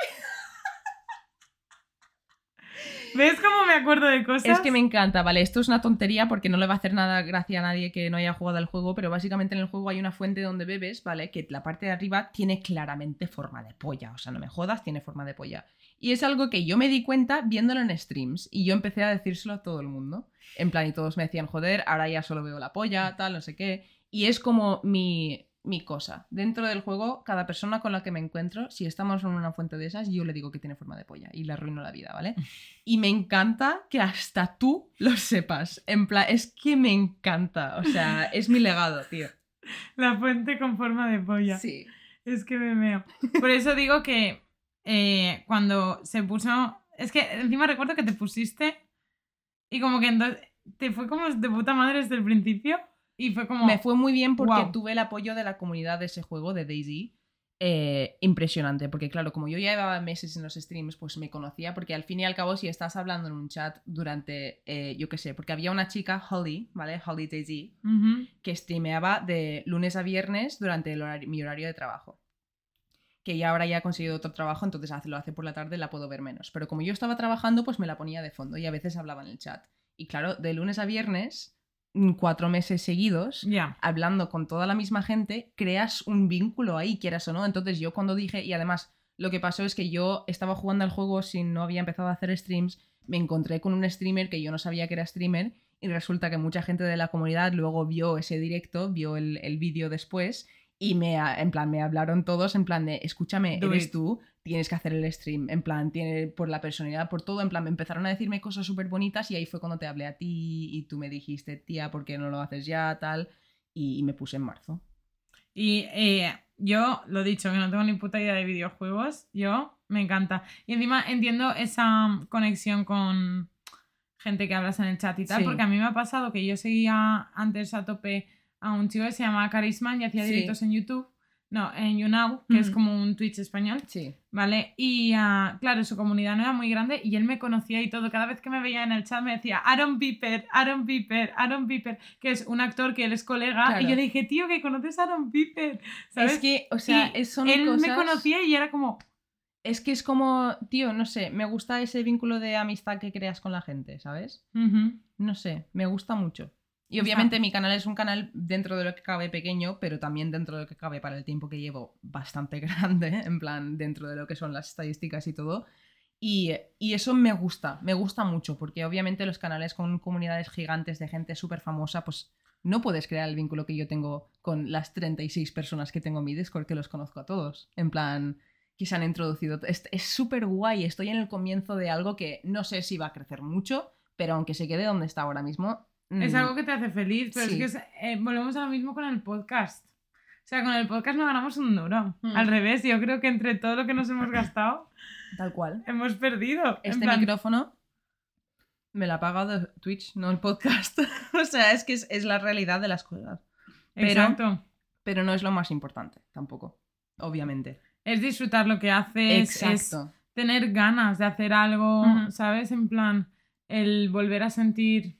¿Ves cómo me acuerdo de cosas? Es que me encanta, vale, esto es una tontería porque no le va a hacer nada gracia a nadie que no haya jugado al juego, pero básicamente en el juego hay una fuente donde bebes, ¿vale? Que la parte de arriba tiene claramente forma de polla, o sea, no me jodas, tiene forma de polla. Y es algo que yo me di cuenta viéndolo en streams y yo empecé a decírselo a todo el mundo. En plan, y todos me decían, joder, ahora ya solo veo la polla, tal, no sé qué. Y es como mi, mi cosa. Dentro del juego, cada persona con la que me encuentro, si estamos en una fuente de esas, yo le digo que tiene forma de polla y le arruino la vida, ¿vale? Y me encanta que hasta tú lo sepas. En plan, es que me encanta. O sea, es mi legado, tío. La fuente con forma de polla. Sí. Es que me meo. Por eso digo que eh, cuando se puso. Es que encima recuerdo que te pusiste y como que entonces te fue como de puta madre desde el principio. Y fue como. Me fue muy bien porque tuve el apoyo de la comunidad de ese juego, de Daisy. eh, impresionante, porque claro, como yo ya llevaba meses en los streams, pues me conocía, porque al fin y al cabo, si estás hablando en un chat durante, eh, yo qué sé, porque había una chica, Holly, ¿vale? Holly Daisy, que streameaba de lunes a viernes durante el horari- mi horario de trabajo. Que ya ahora ya ha conseguido otro trabajo, entonces lo hace por la tarde, la puedo ver menos. Pero como yo estaba trabajando, pues me la ponía de fondo y a veces hablaba en el chat. Y claro, de lunes a viernes, cuatro meses seguidos, Ya. hablando con toda la misma gente, creas un vínculo ahí, quieras o no. Entonces yo cuando dije, y además lo que pasó es que yo estaba jugando al juego sin no había empezado a hacer streams, me encontré con un streamer que yo no sabía que era streamer y resulta que mucha gente de la comunidad luego vio ese directo, vio el, el vídeo después y me, en plan, me hablaron todos en plan de, escúchame, eres tú, tienes que hacer el stream, en plan, tiene, por la personalidad, por todo, en plan, me empezaron a decirme cosas súper bonitas y ahí fue cuando te hablé a ti y tú me dijiste, tía, ¿por qué no lo haces ya? Tal, y, me puse en marzo. Y eh, yo, lo dicho, que no tengo ni puta idea de videojuegos, yo me encanta. Y encima entiendo esa conexión con gente que hablas en el chat y tal, Sí. porque a mí me ha pasado que yo seguía antes a tope a un chico que se llamaba Carisman y hacía Sí. directos en YouTube. No, en YouNow, que es como un Twitch español, Sí. ¿vale? Y ah, claro, su comunidad no era muy grande y él me conocía y todo. Cada vez que me veía en el chat me decía Aaron Piper, Aaron Piper, Aaron Piper, que es un actor que él es colega. Claro. Y yo le dije, tío, que conoces a Aaron Piper, ¿sabes? Es que, o sea, Y son él cosas... me conocía y era como, Es que es como, tío, no sé, me gusta ese vínculo de amistad que creas con la gente, ¿sabes? No sé, me gusta mucho. Y obviamente mi canal es un canal dentro de lo que cabe pequeño, pero también dentro de lo que cabe para el tiempo que llevo bastante grande, en plan dentro de lo que son las estadísticas y todo. Y, y eso me gusta, me gusta mucho, porque obviamente los canales con comunidades gigantes de gente súper famosa, pues no puedes crear el vínculo que yo tengo con las 36 personas que tengo en mi Discord, que los conozco a todos. En plan, que se han introducido. Es es súper guay, estoy en el comienzo de algo que no sé si va a crecer mucho, pero aunque se quede donde está ahora mismo... es mm, algo que te hace feliz, pero Sí. es que es- eh, volvemos a lo mismo con el podcast. O sea, con el podcast no ganamos un duro. Mm. Al revés, yo creo que entre todo lo que nos hemos gastado, Tal cual. hemos perdido. Este plan, micrófono me lo ha pagado Twitch, no el podcast. o sea, es que es, es la realidad de las cosas. pero- Exacto. Pero no es lo más importante, tampoco. Obviamente. Es disfrutar lo que haces, es tener ganas de hacer algo. ¿sabes? En plan, el volver a sentir...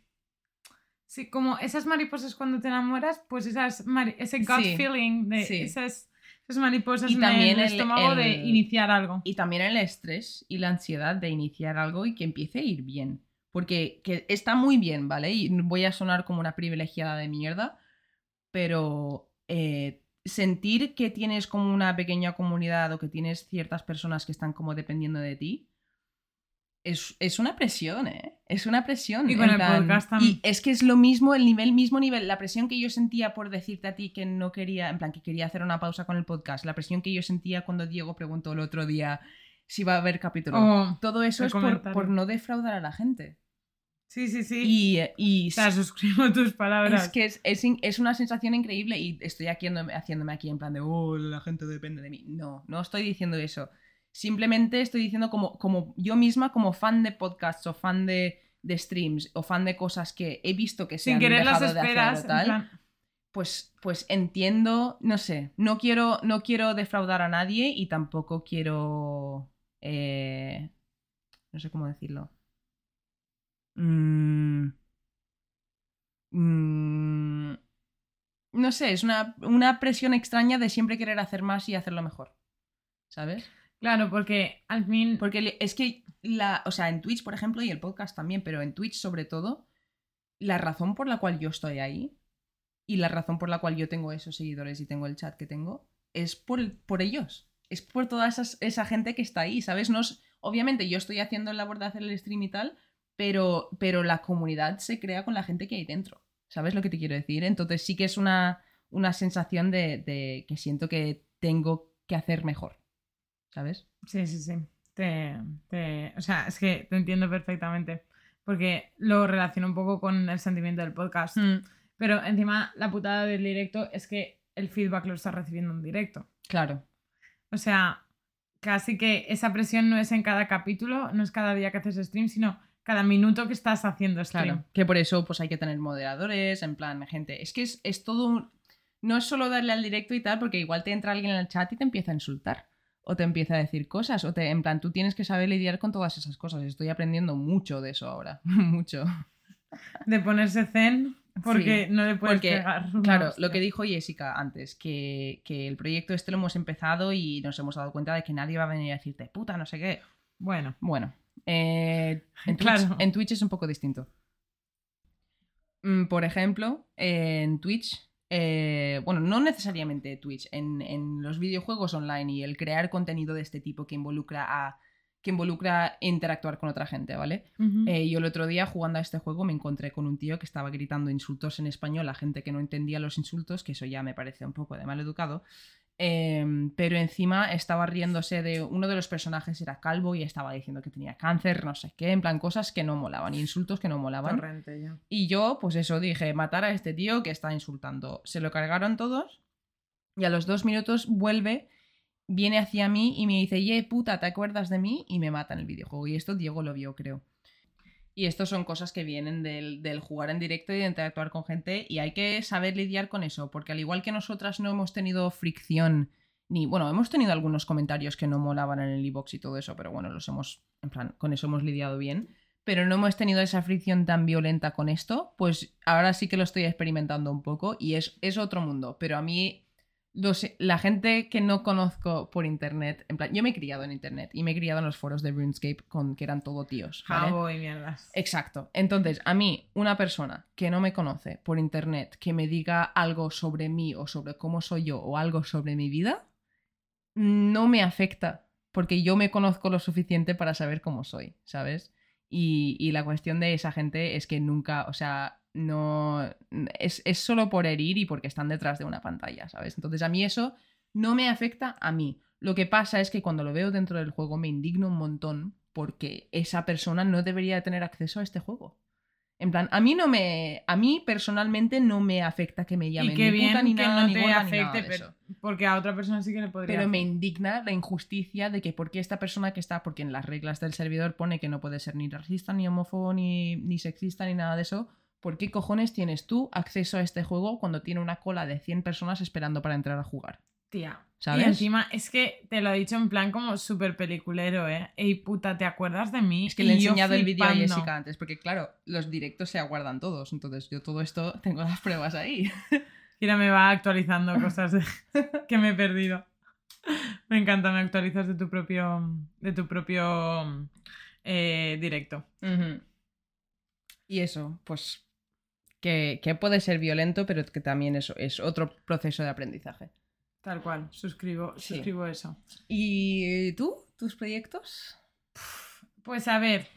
Sí, como esas mariposas cuando te enamoras, pues esas ese gut Sí, feeling de sí. esas, esas mariposas Y en también el el- estómago de iniciar algo. Y también el estrés y la ansiedad de iniciar algo y que empiece a ir bien. Porque que está muy bien, ¿vale? Y voy a sonar como una privilegiada de mierda, pero eh, sentir que tienes como una pequeña comunidad o que tienes ciertas personas que están como dependiendo de ti, es, es una presión, ¿eh? Es una presión. Y con el podcast también. Y es que es lo mismo, el nivel, mismo nivel, la presión que yo sentía por decirte a ti que no quería, en plan, que quería hacer una pausa con el podcast, la presión que yo sentía cuando Diego preguntó el otro día si va a haber capítulo. Oh, Todo eso es por, por no defraudar a la gente. sí, sí, sí. Y, y sea, suscribo tus palabras. es que es, es es una sensación increíble y estoy aquí haciéndome, haciéndome aquí en plan de, oh, la gente depende de mí. No, no estoy diciendo eso. Simplemente estoy diciendo como, como yo misma, como fan de podcasts o fan de, de streams o fan de cosas que he visto que se Sin han querer las dejado de hacer esperas. en tal, plan, pues, pues entiendo, no sé, no quiero, no quiero defraudar a nadie y tampoco quiero, eh, No sé cómo decirlo. Mm, mm, no sé, es una, una presión extraña de siempre querer hacer más y hacerlo mejor. ¿Sabes? Claro, porque al fin. Porque es que, la, o sea, en Twitch, por ejemplo, y el podcast también, pero en Twitch sobre todo, la razón por la cual yo estoy ahí y la razón por la cual yo tengo esos seguidores y tengo el chat que tengo es por, por ellos. Es por toda esas- esa gente que está ahí, ¿sabes? No es- obviamente yo estoy haciendo el labor de hacer el stream y tal, pero, pero la comunidad se crea con la gente que hay dentro. ¿Sabes lo que te quiero decir? Entonces sí que es una, una sensación de que siento que tengo que hacer mejor. ¿Sabes? Sí, sí, sí. Te, te- O sea, es que te entiendo perfectamente. Porque lo relaciono un poco con el sentimiento del podcast. Mm, Pero encima, la putada del directo es que el feedback lo estás recibiendo en directo. claro. O sea, casi que esa presión no es en cada capítulo, no es cada día que haces stream, sino cada minuto que estás haciendo stream. Claro, que por eso pues hay que tener moderadores, en plan, gente. Es que es, es todo un... No es solo darle al directo y tal, porque igual te entra alguien en el chat y te empieza a insultar. O te empieza a decir cosas. O te, en plan, tú tienes que saber lidiar con todas esas cosas. Estoy aprendiendo mucho de eso ahora. mucho. De ponerse zen porque Sí, no le puedes porque, pegar. Claro, hostia. lo que dijo Jessica antes, que, que el proyecto este lo hemos empezado y nos hemos dado cuenta de que nadie va a venir a decirte, puta, no sé qué. Bueno, Bueno, eh, en, Twitch, Claro. en Twitch es un poco distinto. Mm, Por ejemplo, en Twitch, eh, bueno, no necesariamente Twitch, en, en los videojuegos online y el crear contenido de este tipo que involucra a que involucra interactuar con otra gente, ¿vale? Eh, yo el otro día jugando a este juego me encontré con un tío que estaba gritando insultos en español a gente que no entendía los insultos, que eso ya me parece un poco de mal educado. Em, pero encima estaba riéndose de uno de los personajes, era calvo y estaba diciendo que tenía cáncer, no sé qué, en plan cosas que no molaban, insultos que no molaban. Torrente ya. Y yo, pues eso, dije, matar a este tío que está insultando. Se lo cargaron todos y a los dos minutos vuelve, viene hacia mí y me dice, ye, puta, ¿te acuerdas de mí? Y me mata en el videojuego. Y esto Diego lo vio, creo. Y esto son cosas que vienen del, del jugar en directo y de interactuar con gente y hay que saber lidiar con eso, porque al igual que nosotras no hemos tenido fricción, ni, bueno, hemos tenido algunos comentarios que no molaban en el iBox y todo eso, pero bueno, los hemos, en plan, con eso hemos lidiado bien pero no hemos tenido esa fricción tan violenta con esto, pues ahora sí que lo estoy experimentando un poco y es, es otro mundo. Pero a mí, los- la gente que no conozco por internet, en plan, yo me he criado en internet y me he criado en los foros de RuneScape con que eran todo tíos. ¿vale? Mierdas. Exacto. Entonces, a mí, una persona que no me conoce por internet, que me diga algo sobre mí o sobre cómo soy yo o algo sobre mi vida, no me afecta, porque yo me conozco lo suficiente para saber cómo soy, ¿sabes? Y, y la cuestión de esa gente es que nunca, o sea, no. Es, es solo por herir y porque están detrás de una pantalla, ¿sabes? Entonces, a mí eso no me afecta a mí. Lo que pasa es que cuando lo veo dentro del juego me indigno un montón porque esa persona no debería tener acceso a este juego. En plan, a mí no me. A mí personalmente no me afecta que me llamen Y qué ni bien puta, ni que nada, no ni te gorda, ni nada afecte, de pero- eso. porque a otra persona sí que le podría Pero me indigna la injusticia de que porque esta persona que está, porque en las reglas del servidor pone que no puede ser ni racista, ni homófobo, ni, ni sexista, ni nada de eso, ¿por qué cojones tienes tú acceso a este juego cuando tiene una cola de 100 personas esperando para entrar a jugar? Tía. ¿Sabes? Y encima, es que te lo he dicho en plan como súper peliculero, ¿eh? Ey, puta, ¿te acuerdas de mí? Es que le he enseñado el vídeo a. Jessica antes, porque claro, los directos se aguardan todos, entonces yo todo esto tengo las pruebas ahí. Kira me va actualizando cosas de- que me he perdido. Me encanta, me actualizas de tu propio, de tu propio eh, directo. Y eso, pues, que, que puede ser violento, pero que también es otro proceso de aprendizaje. Tal cual, suscribo, Sí. suscribo eso. ¿Y tú? ¿Tus proyectos? Pues a ver,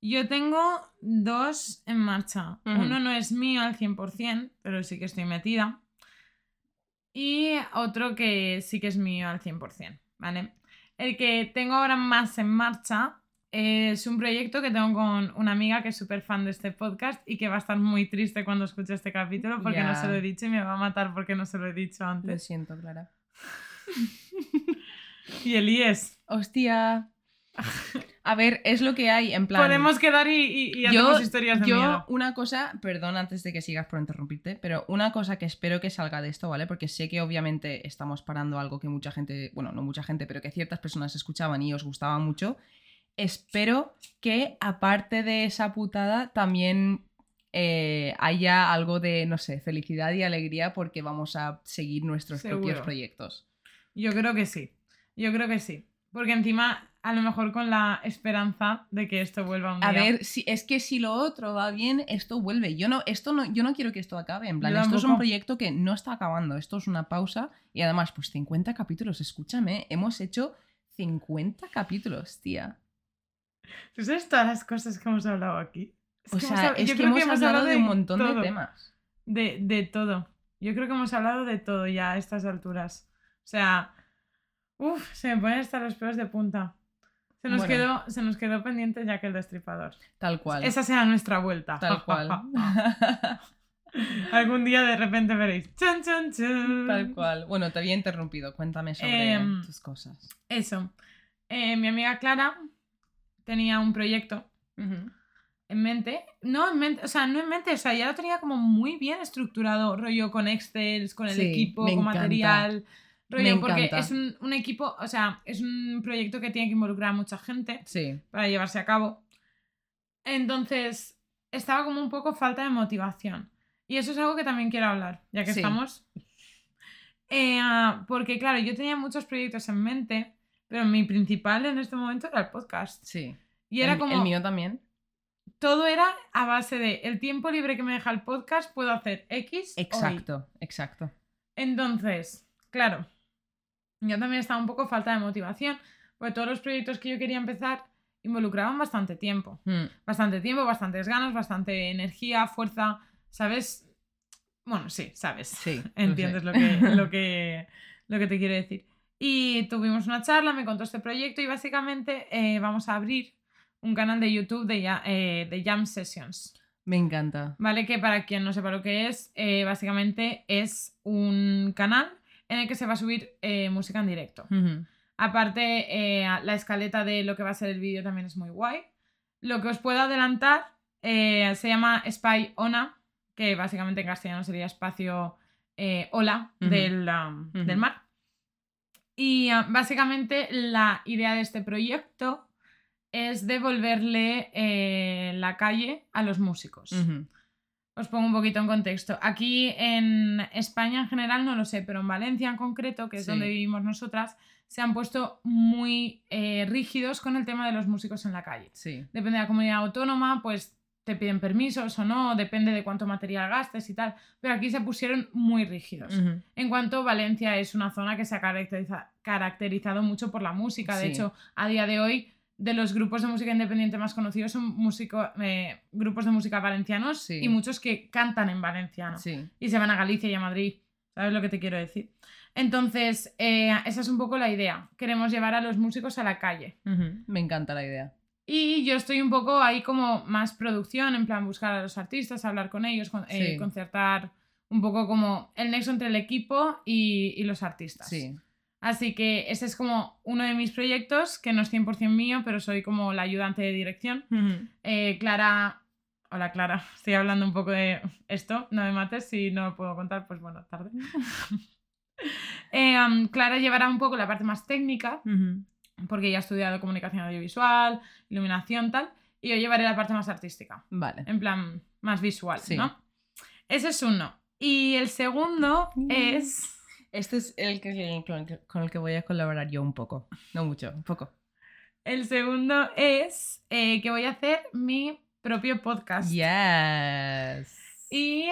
yo tengo dos en marcha. Uno no es mío al 100%, pero sí que estoy metida. Y otro que sí que es mío al 100%, ¿vale? El que tengo ahora más en marcha es un proyecto que tengo con una amiga que es súper fan de este podcast y que va a estar muy triste cuando escuche este capítulo porque no se lo he dicho y me va a matar porque no se lo he dicho Lo antes. siento, Clara. Y Elías, Hostia. A ver, es lo que hay, en plan... podemos quedar y, y, y hacemos historias de yo, miedo. una cosa, perdón antes de que sigas por interrumpirte, pero una cosa que espero que salga de esto, ¿vale? Porque sé que obviamente estamos parando algo que mucha gente, bueno, no mucha gente, pero que ciertas personas escuchaban y os gustaba mucho. Espero que aparte de esa putada también eh, haya algo de, no sé, felicidad y alegría porque vamos a seguir nuestros propios proyectos. Yo creo que sí. Yo creo que sí. Porque encima, a lo mejor con la esperanza de que esto vuelva un día. A ver, si, es que si lo otro va bien, esto vuelve. Yo no, esto no, yo no quiero que esto acabe. En plan, esto es un proyecto que no está acabando. Esto es una pausa. Y además, pues 50 capítulos. Escúchame, hemos hecho 50 capítulos, tía. ¿Tú sabes todas las cosas que hemos hablado aquí? Es O que sea, hemos es yo que creo hemos, hablado de un montón todo. de temas. De, de todo. Yo creo que hemos hablado de todo ya a estas alturas. O sea, uff, se me ponen hasta los pelos de punta. Se nos, Bueno. quedó, se nos quedó pendiente ya que el destripador. Tal cual. Esa será nuestra vuelta. Tal cual. Algún día de repente veréis. Chun, chun, chun. Tal cual. Bueno, te había interrumpido. Cuéntame sobre Em, tus cosas. Eso. Eh, mi amiga Clara tenía un proyecto en mente. No en mente, o sea, no en mente, o sea, ya lo tenía como muy bien estructurado, rollo con Excel, con el Sí, equipo, con encanta. material. Rollo, Me porque encanta. es un, un equipo, o sea, es un proyecto que tiene que involucrar a mucha gente Sí. para llevarse a cabo. Entonces, estaba como un poco falta de motivación. Y eso es algo que también quiero hablar, ya que Sí. estamos. Eh, ah, porque, claro, yo tenía muchos proyectos en mente, pero mi principal en este momento era el podcast. Sí. Y era el, como. el mío también. Todo era a base de el tiempo libre que me deja el podcast, puedo hacer X. o Y. Exacto, exacto. Entonces, claro, yo también estaba un poco falta de motivación, porque todos los proyectos que yo quería empezar involucraban bastante tiempo. Mm, Bastante tiempo, bastantes ganas, bastante energía, fuerza, ¿sabes? Bueno, sí, sabes. Sí. Entiendes lo que, lo, que, lo que te quiero decir. Y tuvimos una charla, me contó este proyecto y básicamente eh, vamos a abrir un canal de YouTube de, ya- eh, de Jam Sessions. Me encanta. ¿Vale? Que para quien no sepa lo que es, eh, básicamente es un canal en el que se va a subir música en directo. Aparte, la escaleta de lo que va a ser el vídeo también es muy guay. Lo que os puedo adelantar se llama Spy Ona, que básicamente en castellano sería espacio ola del, um, del mar. Y ah, básicamente la idea de este proyecto es devolverle eh, la calle a los músicos. Os pongo un poquito en contexto. Aquí en España en general no lo sé, pero en Valencia en concreto, que es Sí. donde vivimos nosotras, se han puesto muy eh, rígidos con el tema de los músicos en la calle. Sí. Depende de la comunidad autónoma, pues te piden permisos o no, depende de cuánto material gastes y tal. Pero aquí se pusieron muy rígidos. En cuanto Valencia es una zona que se ha caracteriza- caracterizado mucho por la música. De Sí. hecho, a día de hoy, de los grupos de música independiente más conocidos son músico- eh, grupos de música valencianos Sí. y muchos que cantan en valenciano. Sí. Y se van a Galicia y a Madrid. ¿Sabes lo que te quiero decir? Entonces, eh, esa es un poco la idea. Queremos llevar a los músicos a la calle. Me encanta la idea. Y yo estoy un poco ahí como más producción, en plan buscar a los artistas, hablar con ellos, con- eh, Sí. concertar un poco como el nexo entre el equipo y, y los artistas. Sí. Así que ese es como uno de mis proyectos, que no es 100% mío, pero soy como la ayudante de dirección. Eh, Clara... Hola Clara, estoy hablando un poco de esto, no me mates, si no lo puedo contar, pues bueno, tarde. Eh, am, Clara llevará un poco la parte más técnica, Ujú. Porque ella ha estudiado comunicación audiovisual, iluminación, tal, y yo llevaré la parte más artística, Vale. en plan más visual, Sí. ¿no? Ese es uno. Y el segundo es... Este es el que, con el que- con el que voy a colaborar yo un poco. No mucho, un poco. El segundo es eh, que voy a hacer mi propio podcast. Yes. Y,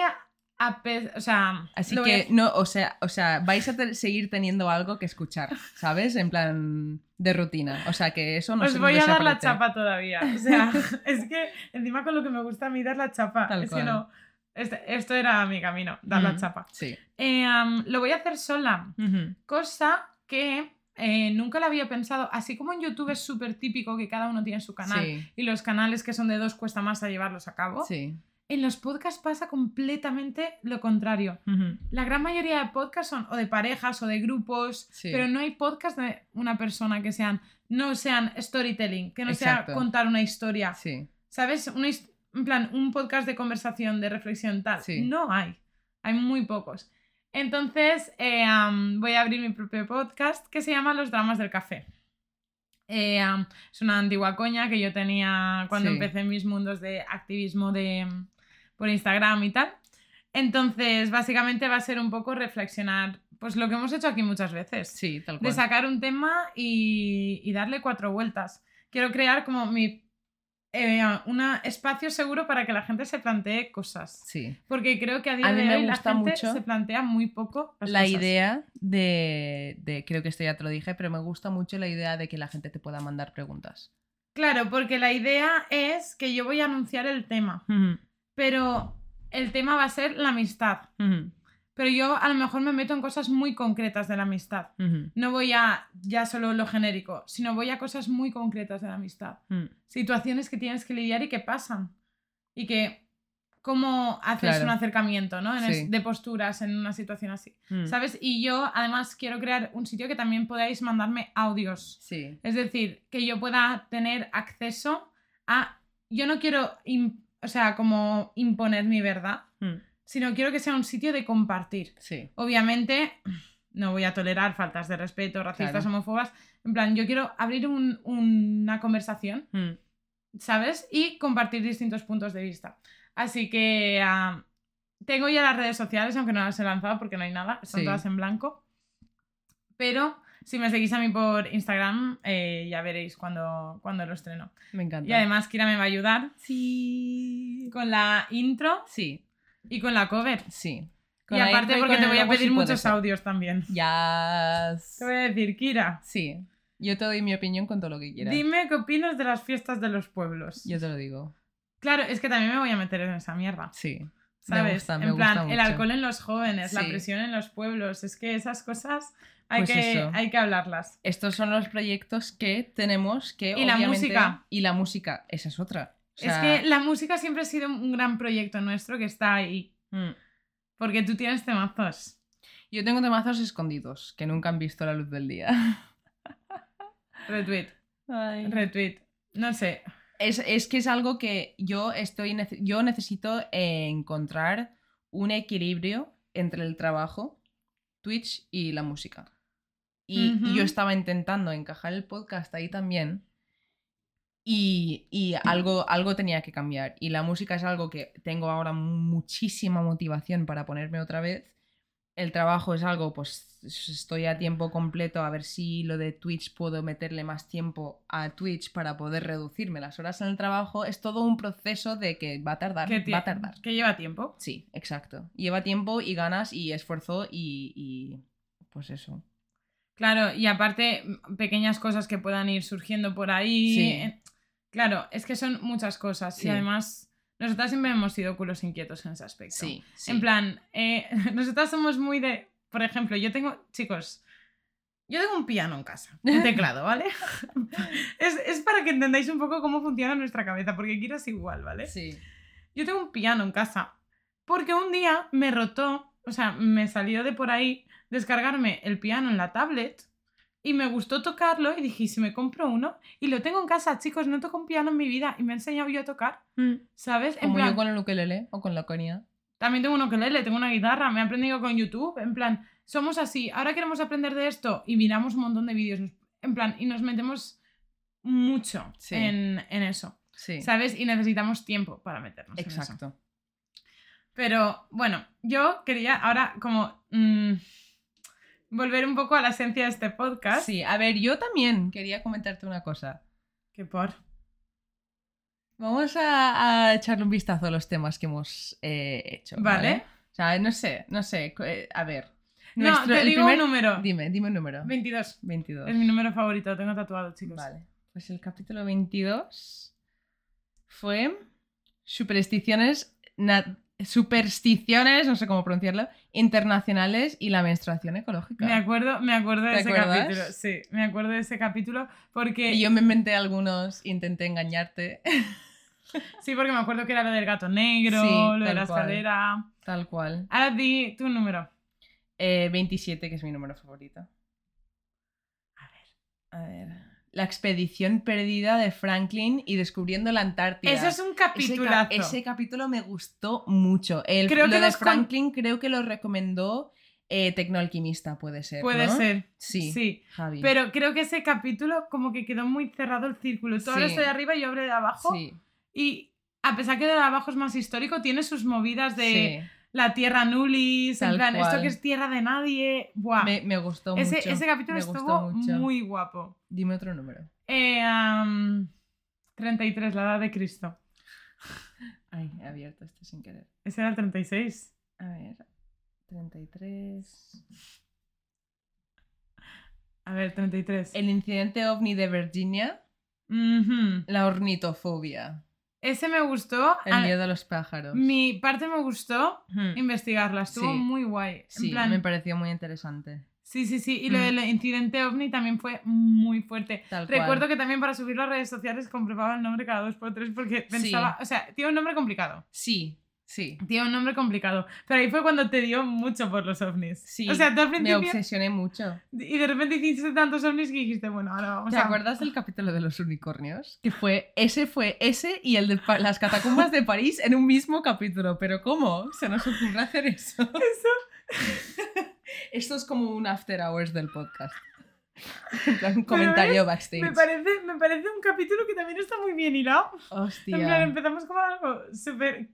a o sea, Así que a- no, o sea, o sea, vais a te- seguir teniendo algo que escuchar, ¿sabes? En plan de rutina. O sea que eso no os se voy a dar la chapa todavía. O sea, es que encima con lo que me gusta a mí dar la chapa. Tal es cual. que no. este- esto era mi camino, dar la chapa. Sí. Eh, lo voy a hacer sola. Cosa que eh, nunca lo había pensado. Así como en YouTube es súper típico que cada uno tiene su canal Sí. y los canales que son de dos cuesta más a llevarlos a cabo. Sí. En los podcasts pasa completamente lo contrario. La gran mayoría de podcasts son o de parejas o de grupos, Sí. pero no hay podcasts de una persona que sean no sean storytelling, que no Exacto. sea contar una historia. Sí. ¿Sabes? Una en plan, un podcast de conversación, de reflexión tal. Sí. No hay. Hay muy pocos. Entonces, eh, voy a abrir mi propio podcast que se llama Los Dramas del Café. Eh, es una antigua coña que yo tenía cuando Sí. empecé mis mundos de activismo de, por Instagram y tal. Entonces, básicamente va a ser un poco reflexionar, pues lo que hemos hecho aquí muchas veces. Sí, tal de cual. sacar un tema y, y darle cuatro vueltas. Quiero crear como mi eh, un espacio seguro para que la gente se plantee cosas. Sí. Porque creo que a día A mí de me hoy la gente mucho se plantea muy poco las La cosas. idea de, de- Creo que esto ya te lo dije, pero me gusta mucho la idea de que la gente te pueda mandar preguntas. Claro, porque la idea es que yo voy a anunciar el tema, pero el tema va a ser la amistad. Pero yo a lo mejor me meto en cosas muy concretas de la amistad. No voy a ya solo lo genérico, sino voy a cosas muy concretas de la amistad. Situaciones que tienes que lidiar y que pasan. Y que cómo haces Claro. un acercamiento, ¿no? En es- Sí. de posturas en una situación así. ¿Sabes? Y yo además quiero crear un sitio que también podáis mandarme audios. Sí. Es decir, que yo pueda tener acceso a... Yo no quiero, o sea, como imponer mi verdad, Mm. sino quiero que sea un sitio de compartir. Sí. Obviamente, no voy a tolerar faltas de respeto, racistas, Claro. homófobas. En plan, yo quiero abrir un- una conversación, Mm. ¿sabes? Y compartir distintos puntos de vista. Así que ah, tengo ya las redes sociales, aunque no las he lanzado porque no hay nada, Sí. todas en blanco. Pero si me seguís a mí por Instagram, eh, ya veréis cuando, cuando lo estreno. Me encanta. Y además, Kira me va a ayudar Sí. con la intro Sí. y con la cover. Sí. y aparte, porque te voy a pedir muchos audios. audios también. Ya. Te voy a decir, Kira, Sí. Yo te doy mi opinión con todo lo que quieras. dime qué opinas de las fiestas de los pueblos. Yo te lo digo. Claro, es que también me voy a meter en esa mierda. Sí. Me ¿Sabes? gusta, me en plan, gusta el mucho. alcohol en los jóvenes, la presión en los pueblos. Es que esas cosas hay, Pues que, eso. hay que hablarlas. Estos son los proyectos que tenemos que. Y la música. Y la música. Esa es otra. O sea, Es que la música siempre ha sido un gran proyecto nuestro que está ahí. mm. Porque tú tienes temazos. Yo tengo temazos escondidos que nunca han visto la luz del día. Retweet, retweet. No sé. Es, es que es algo que yo estoy yo necesito encontrar un equilibrio entre el trabajo, Twitch y la música. Y, yo estaba intentando encajar el podcast ahí también. Y, y algo, algo tenía que cambiar. Y la música es algo que tengo ahora muchísima motivación para ponerme otra vez. El trabajo es algo, pues estoy a tiempo completo a ver si lo de Twitch puedo meterle más tiempo a Twitch para poder reducirme las horas en el trabajo. Es todo un proceso de que va a tardar, va a tardar. que lleva tiempo. Sí, exacto. Lleva tiempo y ganas y esfuerzo y, y pues eso. Claro, y aparte, m- pequeñas cosas que puedan ir surgiendo por ahí. Sí. Eh, Claro, es que son muchas cosas. Sí. Y además, nosotras siempre hemos sido culos inquietos en ese aspecto. Sí, sí. En plan, eh, nosotras somos muy de. Por ejemplo, yo tengo. Chicos, yo tengo un piano en casa, un teclado, ¿vale? es, es para que entendáis un poco cómo funciona nuestra cabeza, porque Kira es igual, ¿vale? Sí. Yo tengo un piano en casa. Porque un día me rotó, o sea, me salió de por ahí descargarme el piano en la tablet y me gustó tocarlo y dije, ¿y si me compro uno? Y lo tengo en casa, chicos, no toco un piano en mi vida y me he enseñado yo a tocar, ¿sabes? En Como plan, yo con el ukelele o con la conia. También tengo un ukelele, tengo una guitarra, me he aprendido con YouTube, en plan, somos así, ahora queremos aprender de esto y miramos un montón de vídeos, en plan, y nos metemos mucho Sí. en, en eso, Sí. ¿sabes? Y necesitamos tiempo para meternos en eso. Exacto. Pero bueno, yo quería ahora como mm, volver un poco a la esencia de este podcast. Sí, a ver, yo también quería comentarte una cosa. Que por... Vamos a, a echarle un vistazo a los temas que hemos eh, hecho. Vale. O sea, no sé, no sé. eh, A ver. No, Nuestro- te el digo primer- un número. Dime, dime un número. 22. 22. Es mi número favorito, lo tengo tatuado, chicos. Vale. Pues el capítulo 22 fue supersticiones, supersticiones, no sé cómo pronunciarlo, internacionales y la menstruación ecológica. Me acuerdo, me acuerdo de ¿Te ese acuerdas? capítulo. Sí, me acuerdo de ese capítulo porque... Y yo me inventé algunos, intenté engañarte. Sí, porque me acuerdo que era lo del gato negro, Sí, lo de la cual. escalera. Tal cual. Ahora di tu número. Eh, 27, que es mi número favorito. A ver. A ver. La expedición perdida de Franklin y descubriendo la Antártida. Eso es un Ese, ca- capitulazo. ese capítulo me gustó mucho. El, Creo lo que de con- Franklin creo que lo recomendó Eh, Tecnoalquimista puede ser. Puede ¿no? ser. Sí. Sí. Javi. Pero creo que ese capítulo como que quedó muy cerrado el círculo. Tú hablas Sí. de arriba y yo hablo de abajo. Sí. Y a pesar que de abajo es más histórico, tiene sus movidas de sí. La tierra nulis, en Tal plan, esto cual. que es tierra de nadie. Buah. Me, me gustó ese, mucho. ese capítulo me estuvo muy guapo. Dime otro número. Eh, am, 33, la edad de Cristo. Ay, he abierto este sin querer. Ese era el 36. A ver. 33. A ver, 33. El incidente ovni de Virginia. Ujú. La ornitofobia. Ese me gustó. El miedo a los pájaros. Mi parte me gustó Hmm. investigarla. Estuvo Sí. muy guay. En Sí, plan, me pareció muy interesante. Sí, sí, sí. Y lo Mm. del incidente ovni también fue muy fuerte. Tal cual. Recuerdo que también para subirlo a redes sociales comprobaba el nombre cada dos por tres porque pensaba, o sea, tiene un nombre complicado. Sí, sí. Tiene un nombre complicado. Pero ahí fue cuando te dio mucho por los ovnis. Sí, O sea, tú al Me principio... obsesioné mucho. Y de repente hiciste tantos ovnis que dijiste, bueno, ahora vamos ¿Te a... acuerdas del capítulo de los unicornios? Que fue ese fue ese y el de las catacumbas de París en un mismo capítulo. Pero ¿cómo se nos ocurre hacer eso? Esto es como un after hours del podcast. En plan, un comentario backstage. Me parece, me parece un capítulo que también está muy bien hilado. Hostia. En plan, empezamos como algo súper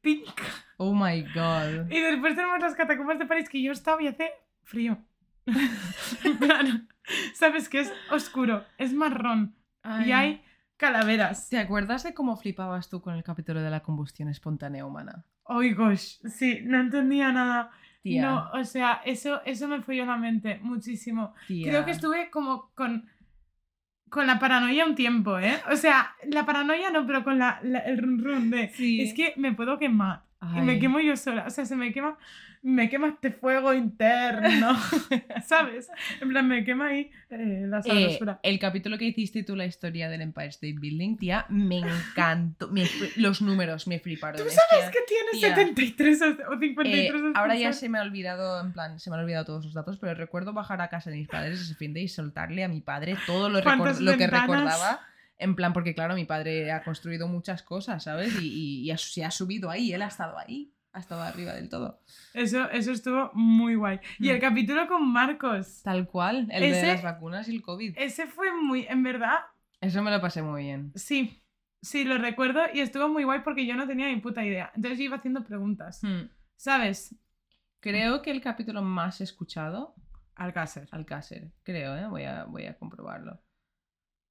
pink. Oh my god. Y después tenemos las catacumbas de París que yo estaba y hace frío. en plan, sabes que es oscuro, es marrón y Ay. hay calaveras. ¿Te acuerdas de cómo flipabas tú con el capítulo de la combustión espontánea humana? Oy, gosh, sí, no entendía nada. Tía, No, o sea, eso, eso me fue la mente muchísimo. tía. Creo que estuve como con, con la paranoia un tiempo, ¿eh? O sea, la paranoia no, pero con la, la- el run run de... Sí. Es que me puedo quemar. Y me Ay. quemo yo sola. O sea, se me quema, me quema este fuego interno. ¿Sabes? En plan, me quema ahí eh, la Eh, sabrosura. el capítulo que hiciste tú, la historia del Empire State Building, tía, me encantó. Me los números me fliparon. ¿Tú es sabes que- que tiene tía. 73 o o Eh, 53 ahora ya se me ha olvidado, en plan, se me han olvidado todos los datos, pero recuerdo bajar a casa de mis padres ese fin de y soltarle a mi padre todo lo, recor- ¿Cuántas lo que recordaba. En plan, porque claro, mi padre ha construido muchas cosas, ¿sabes? Y, y- y ha- se ha subido ahí, él ha estado ahí, ha estado arriba del todo. Eso, eso estuvo muy guay. Y el Mm. capítulo con Marcos. Tal cual, el Ese- de las vacunas y el COVID. Ese fue muy, en verdad, Eso me lo pasé muy bien. sí. Sí, lo recuerdo y estuvo muy guay porque yo no tenía ni puta idea. Entonces yo iba haciendo preguntas. Hmm. ¿Sabes? Creo que el capítulo más escuchado, Alcácer. Alcácer, creo, ¿eh? Voy a, voy a comprobarlo.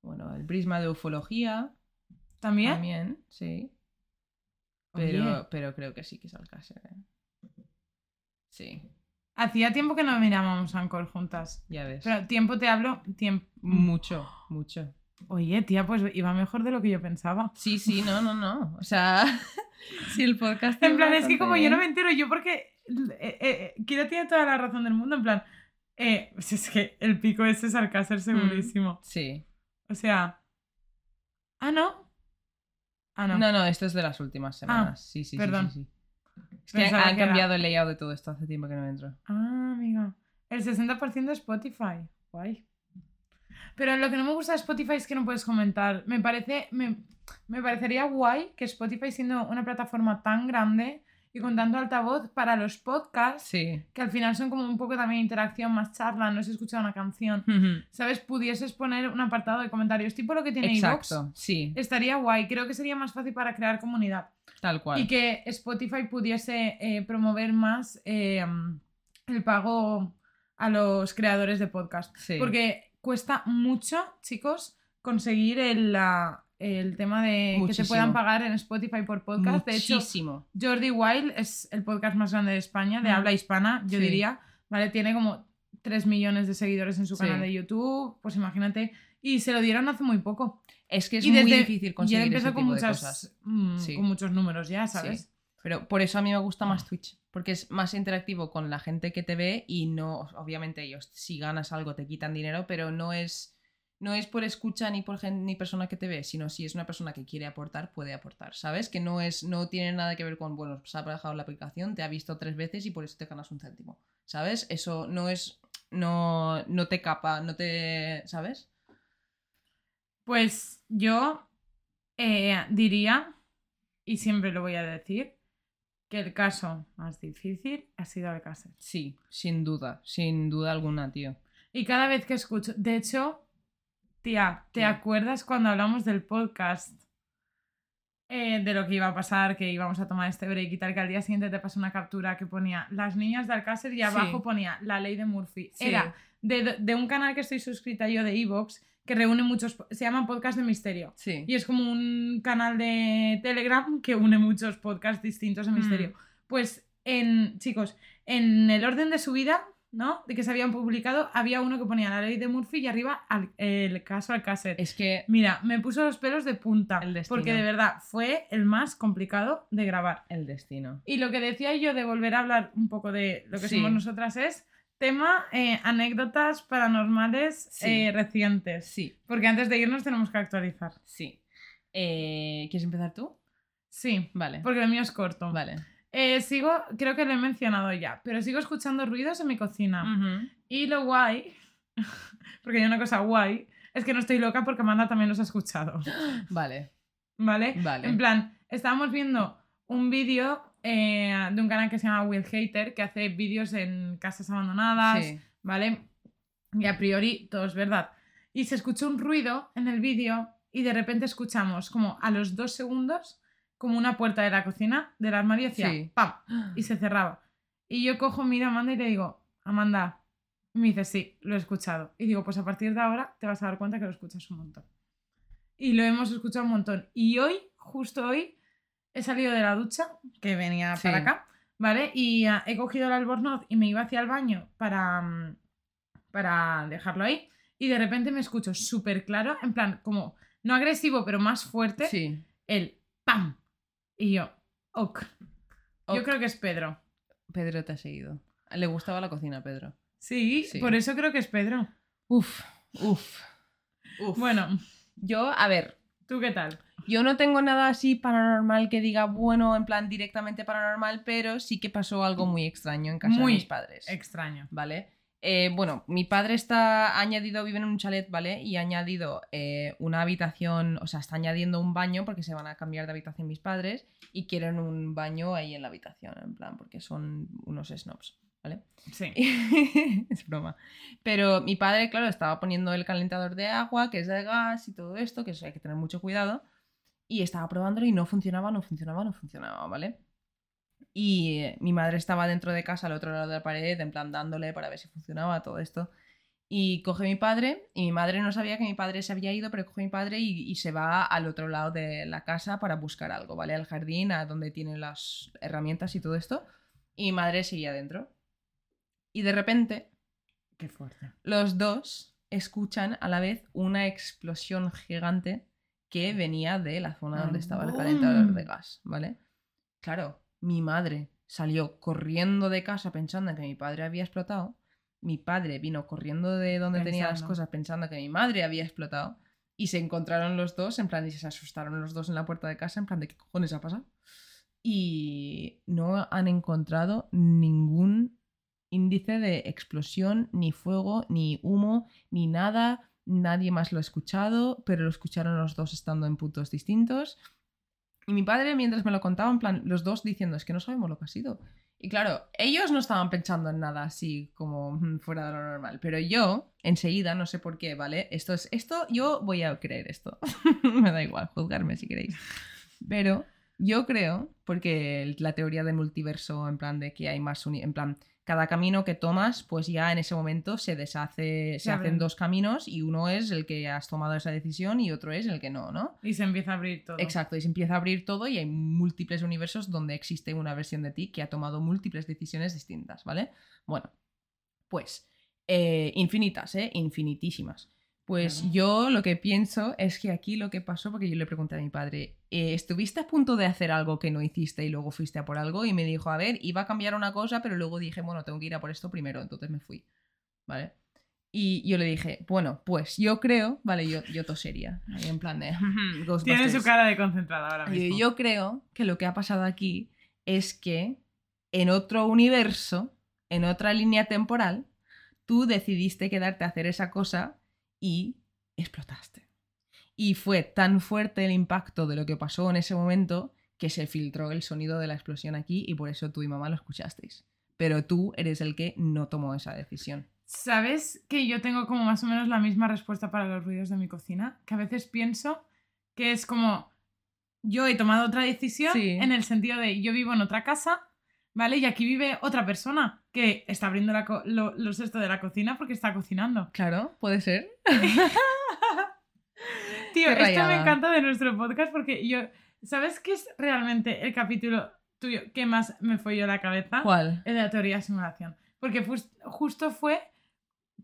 Bueno, el prisma de ufología, ¿También? también, sí. Pero, pero creo que sí que es Alcácer, ¿eh? Sí, Hacía tiempo que no mirábamos Anchor juntas. ya ves. Pero tiempo te hablo, tiempo. Mucho, mucho. Oye, tía, pues iba mejor de lo que yo pensaba. Sí, sí, no, no, no. O sea, si el podcast... En plan, es que como yo no me entero, yo porque. Eh, eh, Kira tiene toda la razón del mundo, en plan. Eh, pues es que el pico ese es Alcácer segurísimo. Sí. O sea. Ah, no. Ah, no. No, no, esto es de las últimas semanas. sí, sí, sí, perdón. sí, sí. Es que han que era- cambiado el layout de todo esto hace tiempo que no entro. Ah, amiga. El 60% de Spotify. Guay. Pero lo que no me gusta de Spotify es que no puedes comentar. Me parece. Me, me parecería guay que Spotify, siendo una plataforma tan grande y con tanto altavoz para los podcasts, Sí. que al final son como un poco también interacción, más charla, no se escucha una canción. ¿Sabes? Pudieses poner un apartado de comentarios, tipo lo que tiene. Exacto, sí, Estaría guay. Creo que sería más fácil para crear comunidad. tal cual. Y que Spotify pudiese eh, promover más eh, el pago a los creadores de podcast. Sí. Porque cuesta mucho, chicos, conseguir el, la- el tema de que te Muchísimo. puedan pagar en Spotify por podcast. De hecho, Muchísimo. Jordi Wild es el podcast más grande de España, de Mm. habla hispana, yo Sí. diría. ¿Vale? Tiene como 3 millones de seguidores en su Sí. canal de YouTube. Pues imagínate. Y se lo dieron hace muy poco. Es que es y muy desde- difícil conseguir ese tipo con, de muchas, cosas. mm, Sí. con muchos números ya, ¿sabes? Pero por eso a mí me gusta más Twitch, porque es más interactivo con la gente que te ve y no, obviamente ellos, si ganas algo te quitan dinero, pero no es, no es por escucha ni por gen- ni persona que te ve, sino si es una persona que quiere aportar, puede aportar, ¿sabes? Que no es, no tiene nada que ver con, bueno, se ha bajado la aplicación, te ha visto tres veces y por eso te ganas un céntimo, ¿sabes? Eso no es, no, no te capa, no te, ¿sabes? Pues yo eh, diría, y siempre lo voy a decir, que el caso más difícil ha sido Alcácer. Sí, sin duda, sin duda alguna, tío. Y cada vez que escucho, de hecho, tía, ¿te ¿Qué? acuerdas cuando hablamos del podcast? eh, de lo que iba a pasar, que íbamos a tomar este break y tal, que al día siguiente te pasó una captura que ponía las niñas de Alcácer y abajo Sí. ponía la ley de Murphy. Sí. Era de, de un canal que estoy suscrita yo de Evox, que reúne muchos, se llama Podcast de Misterio. Sí. Y es como un canal de Telegram que une muchos podcasts distintos de Mm. misterio. Pues en, chicos, en el orden de su vida, ¿no? De que se habían publicado, había uno que ponía la ley de Murphy y arriba al- el caso Alcácer. Es que Mira, me puso los pelos de punta. El destino. Porque de verdad fue el más complicado de grabar. el destino. Y lo que decía yo de volver a hablar un poco de lo que Sí. somos nosotras es tema eh, anécdotas paranormales Sí. eh, recientes. Sí, Porque antes de irnos tenemos que actualizar. sí. Eh, ¿Quieres empezar tú? Sí, Vale. porque el mío es corto. Vale. Eh, sigo, creo que lo he mencionado ya, pero sigo escuchando ruidos en mi cocina. Y lo guay, porque hay una cosa guay, es que no estoy loca porque Amanda también los ha escuchado. Vale. ¿Vale? Vale. En plan, estábamos viendo un vídeo eh, de un canal que se llama Will Hater, que hace vídeos en casas abandonadas, Sí. ¿vale? Y a priori todo es verdad. Y se escuchó un ruido en el vídeo y de repente escuchamos como a los dos segundos como una puerta de la cocina del armario hacía Sí. ¡pam! y se cerraba. Y yo cojo, miro a Amanda y le digo, Amanda, y me dice, sí, lo he escuchado. Y digo, pues a partir de ahora te vas a dar cuenta que lo escuchas un montón. Y lo hemos escuchado un montón. Y hoy, justo hoy, he salido de la ducha, que venía Sí. para acá, ¿vale? Y ah, he cogido el albornoz y me iba hacia el baño para, mm, para dejarlo ahí. Y de repente me escucho súper claro, en plan, como, no agresivo, pero más fuerte, Sí. el ¡pam! Y yo, ok. Yo creo que es Pedro. Pedro te ha seguido. Le gustaba la cocina, a Pedro. Sí, Sí. por eso creo que es Pedro. Uf, uf. Uf. Bueno, Yo, a ver, ¿tú qué tal? yo no tengo nada así paranormal que diga, bueno, en plan directamente paranormal, pero sí que pasó algo muy extraño en casa Muy de mis padres. Extraño. ¿Vale? Eh, bueno, mi padre está añadido, vive en un chalet, ¿vale? Y ha añadido eh, una habitación, o sea, está añadiendo un baño porque se van a cambiar de habitación mis padres y quieren un baño ahí en la habitación, en plan, porque son unos snobs, ¿vale? Sí. es broma. Pero mi padre, claro, estaba poniendo el calentador de agua, que es de gas y todo esto, que eso hay que tener mucho cuidado. Y estaba probándolo y no funcionaba, no funcionaba, no funcionaba, ¿vale? Y eh, mi madre estaba dentro de casa, al otro lado de la pared, en plan dándole para ver si funcionaba todo esto. Y coge mi padre, y mi madre no sabía que mi padre se había ido, pero coge mi padre y, y se va al otro lado de la casa para buscar algo, ¿vale? Al jardín, a donde tienen las herramientas y todo esto. Y mi madre seguía dentro. Y de repente, Qué fuerte. los dos escuchan a la vez una explosión gigante que venía de la zona donde estaba el calentador de gas, ¿vale? Claro, mi madre salió corriendo de casa pensando que mi padre había explotado. Mi padre vino corriendo de donde tenía las cosas pensando que mi madre había explotado. Y se encontraron los dos, en plan, y se asustaron los dos en la puerta de casa, en plan, ¿de qué cojones ha pasado? Y no han encontrado ningún índice de explosión, ni fuego, ni humo, ni nada. Nadie más lo ha escuchado, pero lo escucharon los dos estando en puntos distintos. Y mi padre, mientras me lo contaba, en plan, los dos diciendo, es que no sabemos lo que ha sido. Y claro, ellos no estaban pensando en nada así como mm, fuera de lo normal, pero yo, enseguida, no sé por qué, ¿vale? Esto es esto, yo voy a creer esto. me da igual, juzgarme si queréis. Pero yo creo, porque la teoría del multiverso, en plan de que hay más, en plan, cada camino que tomas, pues ya en ese momento se deshace, se hacen dos caminos y uno es el que has tomado esa decisión y otro es el que no, ¿no? Y se empieza a abrir todo. Exacto, y se empieza a abrir todo y hay múltiples universos donde existe una versión de ti que ha tomado múltiples decisiones distintas, ¿vale? Bueno, pues eh, infinitas, ¿eh? Infinitísimas. Pues Claro. yo lo que pienso es que aquí lo que pasó, porque yo le pregunté a mi padre, eh, ¿estuviste a punto de hacer algo que no hiciste y luego fuiste a por algo? Y me dijo, a ver, iba a cambiar una cosa, pero luego dije, bueno, tengo que ir a por esto primero, entonces me fui, ¿vale? Y yo le dije, bueno, pues yo creo, vale, yo, yo tosería, ahí en plan de... Tiene su cara de concentrada ahora Y mismo. Yo creo que lo que ha pasado aquí es que en otro universo, en otra línea temporal, tú decidiste quedarte a hacer esa cosa y explotaste. Y fue tan fuerte el impacto de lo que pasó en ese momento que se filtró el sonido de la explosión aquí y por eso tú y mamá lo escuchasteis. Pero tú eres el que no tomó esa decisión. ¿Sabes que yo tengo como más o menos la misma respuesta para los ruidos de mi cocina? Que a veces pienso que es como yo he tomado otra decisión Sí. en el sentido de yo vivo en otra casa, ¿vale? Y aquí vive otra persona que está abriendo la co- lo- los esto de la cocina porque está cocinando. Claro, puede ser. Tío, Qué esto me encanta de nuestro podcast porque yo, ¿sabes qué es realmente el capítulo tuyo que más me folló la cabeza? ¿Cuál? El de la teoría de simulación. Porque justo fue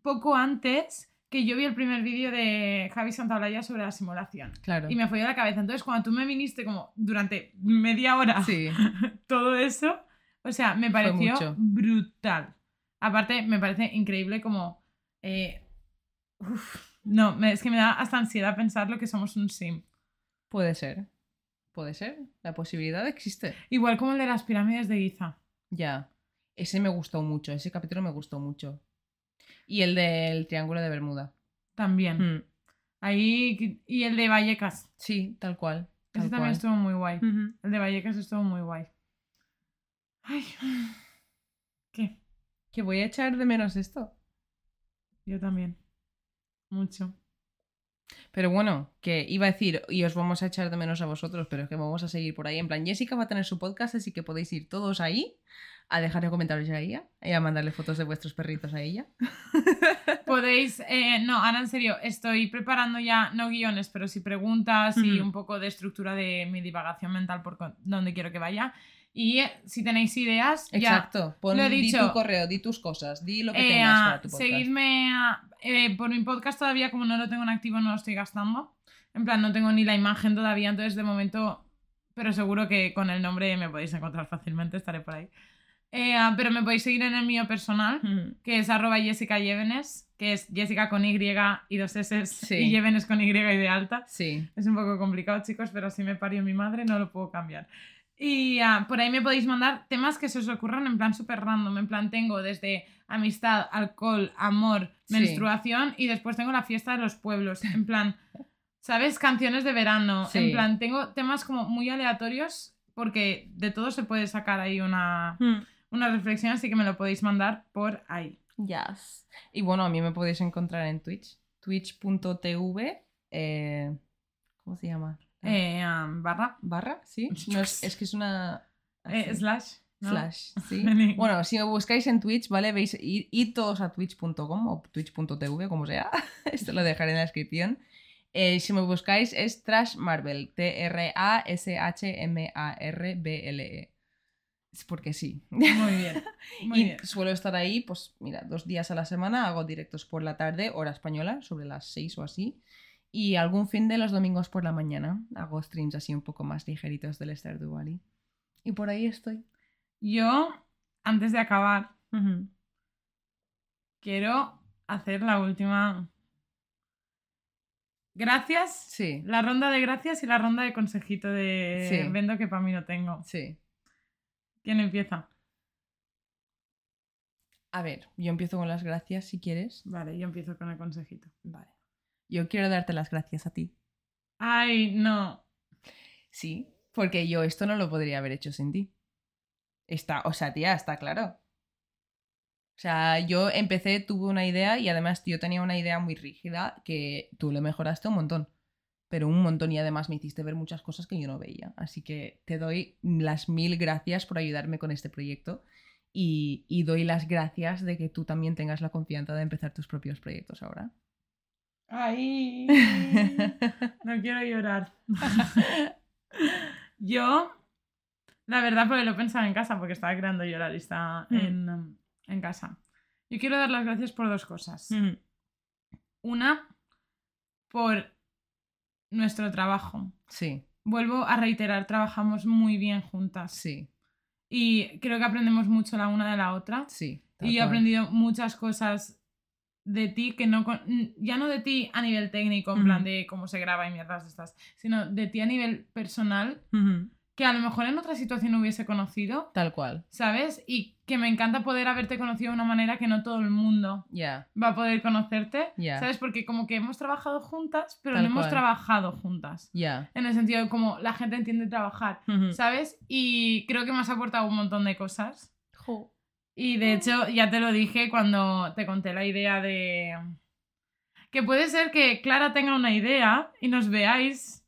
poco antes que yo vi el primer vídeo de Javi Santaolalla sobre la simulación. Claro. Y me folló la cabeza. Entonces, cuando tú me viniste como durante media hora Sí, todo eso, o sea, me pareció brutal. Aparte, me parece increíble como... eh, uf, no, me- es que me da hasta ansiedad pensar lo que somos un sim. puede ser. Puede ser. La posibilidad existe. Igual como el de las pirámides de Giza. Ya. Ese me gustó mucho. Ese capítulo me gustó mucho. Y el del Triángulo de Bermuda. También. Mm, Ahí... Y el de Vallecas. Sí, tal cual. Ese también estuvo muy guay. El de Vallecas estuvo muy guay. Ay. ¿Qué? Que voy a echar de menos esto. Yo también. Mucho. Pero bueno, que iba a decir, y os vamos a echar de menos a vosotros, pero es que vamos a seguir por ahí. En plan, Jessica va a tener su podcast, así que podéis ir todos ahí a dejarle comentarios a ella y a mandarle fotos de vuestros perritos a ella. Podéis, eh, no, ahora en serio, estoy preparando ya, no guiones, pero sí preguntas y Ujú. un poco de estructura de mi divagación mental por donde quiero que vaya. Y eh, si tenéis ideas, ya Exacto. Pon, lo he di dicho. tu correo, di tus cosas, di lo que Eh, tengas para tu podcast. seguidme ah, eh, por mi podcast todavía, como no lo tengo en activo, no lo estoy gastando. En plan, no tengo ni la imagen todavía, entonces de momento, pero seguro que con el nombre me podéis encontrar fácilmente, estaré por ahí. Eh, pero me podéis seguir en el mío personal, Ujú. que es arroba Jessica Yevenes, que es Jessica con Y y dos S Sí. y Yevenes con Y y de alta. Sí. Es un poco complicado, chicos, pero si me parió mi madre no lo puedo cambiar. Y ah, por ahí me podéis mandar temas que se os ocurran en plan súper random. En plan, tengo desde amistad, alcohol, amor, Sí. menstruación y después tengo la fiesta de los pueblos. En plan, ¿sabes? Canciones de verano. Sí. En plan, tengo temas como muy aleatorios porque de todo se puede sacar ahí una, una reflexión, así que me lo podéis mandar por ahí. Yes. Y bueno, a mí me podéis encontrar en Twitch. Twitch.tv. eh, ¿Cómo se llama? Eh, ah, barra, ¿Barra? ¿Sí? No, es, es que es una... eh, slash. ¿no? Slash, sí. Bueno, si me buscáis en Twitch, ¿vale? Veis, id todos a twitch.com o twitch.tv, como sea. Esto lo dejaré en la descripción. Eh, si me buscáis es Trash Marvel, T-R-A-S-H-M-A-R-B-L-E. Es porque sí. Muy bien. Muy y bien. suelo estar ahí, pues mira, dos días a la semana, hago directos por la tarde, hora española, sobre las 6 o así. Y algún fin de los domingos por la mañana hago streams así un poco más ligeritos del Valley. Y por ahí estoy. Yo, antes de acabar, quiero hacer la última. Gracias. Sí, La ronda de gracias y la ronda de consejito de Sí. vendo que para mí no tengo. sí. ¿Quién empieza? A ver, yo empiezo con las gracias si quieres. Vale, yo empiezo con el consejito. Vale. Yo quiero darte las gracias a ti. Ay, no. Sí, porque yo esto no lo podría haber hecho sin ti. Está, o sea, tía, está claro. O sea, yo empecé, tuve una idea y además yo tenía una idea muy rígida que tú le mejoraste un montón. Pero un montón y además me hiciste ver muchas cosas que yo no veía. Así que te doy las mil gracias por ayudarme con este proyecto y, y doy las gracias de que tú también tengas la confianza de empezar tus propios proyectos ahora. Ay. No quiero llorar. Yo, la verdad, porque lo pensaba en casa, porque estaba creando yo la lista Mm. en, um, en casa. Yo quiero dar las gracias por dos cosas. Una, por nuestro trabajo. Sí, Vuelvo a reiterar, trabajamos muy bien juntas. sí, Y creo que aprendemos mucho la una de la otra. sí. Y he aprendido muchas cosas de ti que no... con- Ya no de ti a nivel técnico, en plan de cómo se graba y mierdas de estas, sino de ti a nivel personal que a lo mejor en otra situación no hubiese conocido, Tal cual. ¿sabes? Y que me encanta poder haberte conocido de una manera que no todo el mundo va a poder conocerte, Ya. ¿sabes? Porque como que hemos trabajado juntas, pero Tal no hemos trabajado juntas. Ya. En el sentido de como la gente entiende trabajar. ¿sabes? Y creo que me has aportado un montón de cosas. Jo. Y de hecho, ya te lo dije cuando te conté la idea de. Que puede ser que Clara tenga una idea y nos veáis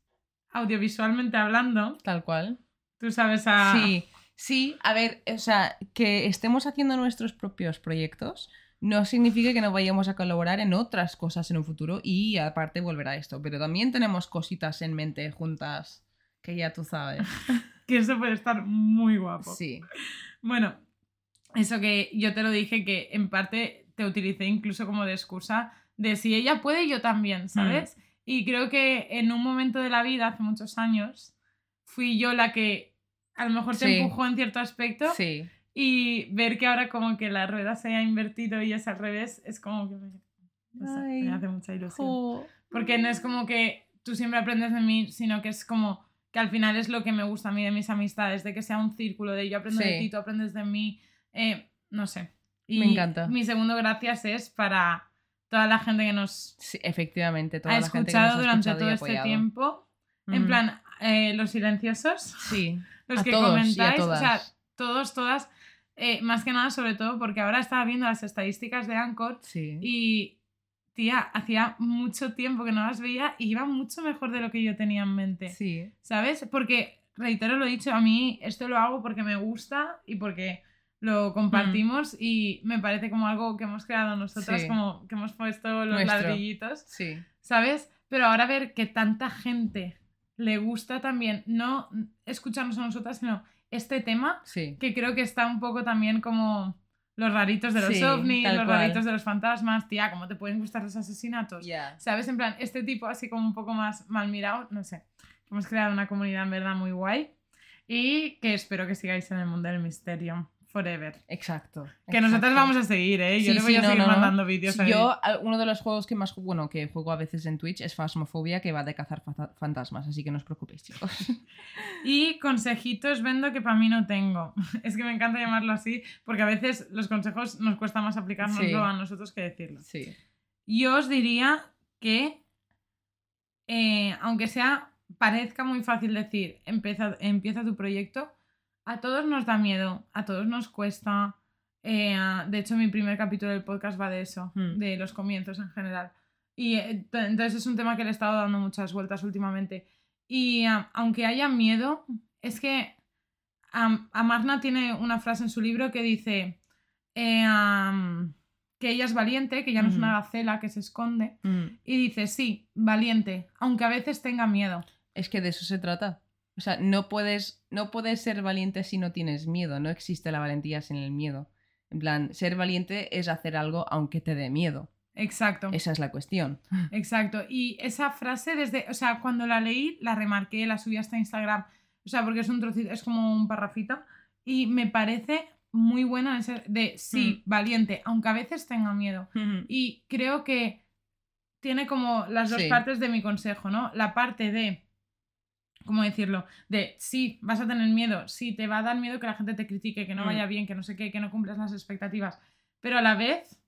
audiovisualmente hablando. Tal cual. Tú sabes a. Sí, sí, a ver, o sea, que estemos haciendo nuestros propios proyectos no significa que no vayamos a colaborar en otras cosas en un futuro y aparte volver a esto, pero también tenemos cositas en mente juntas que ya tú sabes. Que eso puede estar muy guapo. Sí, Bueno, eso que yo te lo dije que en parte te utilicé incluso como de excusa de si ella puede, yo también, ¿sabes? Y creo que en un momento de la vida, hace muchos años, fui yo la que a lo mejor te Sí. empujó en cierto aspecto sí, y ver que ahora como que la rueda se ha invertido y es al revés, es como que me, Ay. me hace mucha ilusión. Porque no es como que tú siempre aprendes de mí, sino que es como que al final es lo que me gusta a mí de mis amistades, de que sea un círculo, de yo aprendo de ti, tú aprendes de mí, eh, no sé. Y Me encanta. Mi segundo gracias es para toda la gente que nos Sí, efectivamente, toda ha la gente que escuchado nos ha durante escuchado y todo este tiempo. En plan, eh, los silenciosos, Sí, los A que todos y a comentáis, o sea, todas. todos, todas, eh, más que nada sobre todo porque ahora estaba viendo las estadísticas de Anchor sí. y, tía, hacía mucho tiempo que no las veía y iba mucho mejor de lo que yo tenía en mente. Sí, ¿Sabes? Porque, reitero lo dicho, a mí esto lo hago porque me gusta y porque lo compartimos y me parece como algo que hemos creado nosotras, Sí. como que hemos puesto los Nuestro. ladrillitos, sí, ¿sabes? Pero ahora ver que tanta gente le gusta también, no escucharnos a nosotras, sino este tema, sí. que creo que está un poco también como los raritos de los Sí, ovnis, los cual. raritos de los fantasmas, tía, ¿cómo te pueden gustar los asesinatos? Ya. ¿Sabes? En plan, este tipo así como un poco más mal mirado, no sé. Hemos creado una comunidad en verdad muy guay y que espero que sigáis en el mundo del misterio forever. Exacto. Que nosotras vamos a seguir, ¿eh? Yo Sí, le voy sí, a no, seguir no, no. mandando vídeos. ahí. Yo, a- uno de los juegos que más, bueno, que juego a veces en Twitch es Phasmophobia, que va de cazar fa- fantasmas, así que no os preocupéis, chicos. Y consejitos vendo que para mí no tengo. Es que me encanta llamarlo así porque a veces los consejos nos cuesta más aplicárnoslo Sí. a nosotros que decirlo. Sí. Yo os diría que, eh, aunque sea, parezca muy fácil decir, empieza, empieza tu proyecto, a todos nos da miedo, a todos nos cuesta. eh, de hecho, mi primer capítulo del podcast va de eso, Hmm. de los comienzos en general. Y eh, entonces es un tema que le he estado dando muchas vueltas últimamente. Y aunque haya miedo, es que am, Amarna tiene una frase en su libro que dice eh, que ella es valiente, que ya no es una gacela que se esconde. Mm. Y dice, sí, valiente, aunque a veces tenga miedo. Es que de eso se trata. O sea, no puedes, no puedes ser valiente si no tienes miedo. No existe la valentía sin el miedo. En plan, ser valiente es hacer algo aunque te dé miedo. Exacto, Esa es la cuestión. exacto. Y esa frase desde, o sea, cuando la leí, la remarqué, la subí hasta Instagram. O sea, porque es un trocito, es como un parrafito. Y me parece muy buena de sí, valiente, aunque a veces tenga miedo. Y creo que tiene como las dos Sí. partes de mi consejo, ¿no? La parte de, ¿cómo decirlo? De sí, vas a tener miedo, sí, te va a dar miedo que la gente te critique, que no Mm. vaya bien, que no sé qué, que no cumplas las expectativas. Pero a la vez,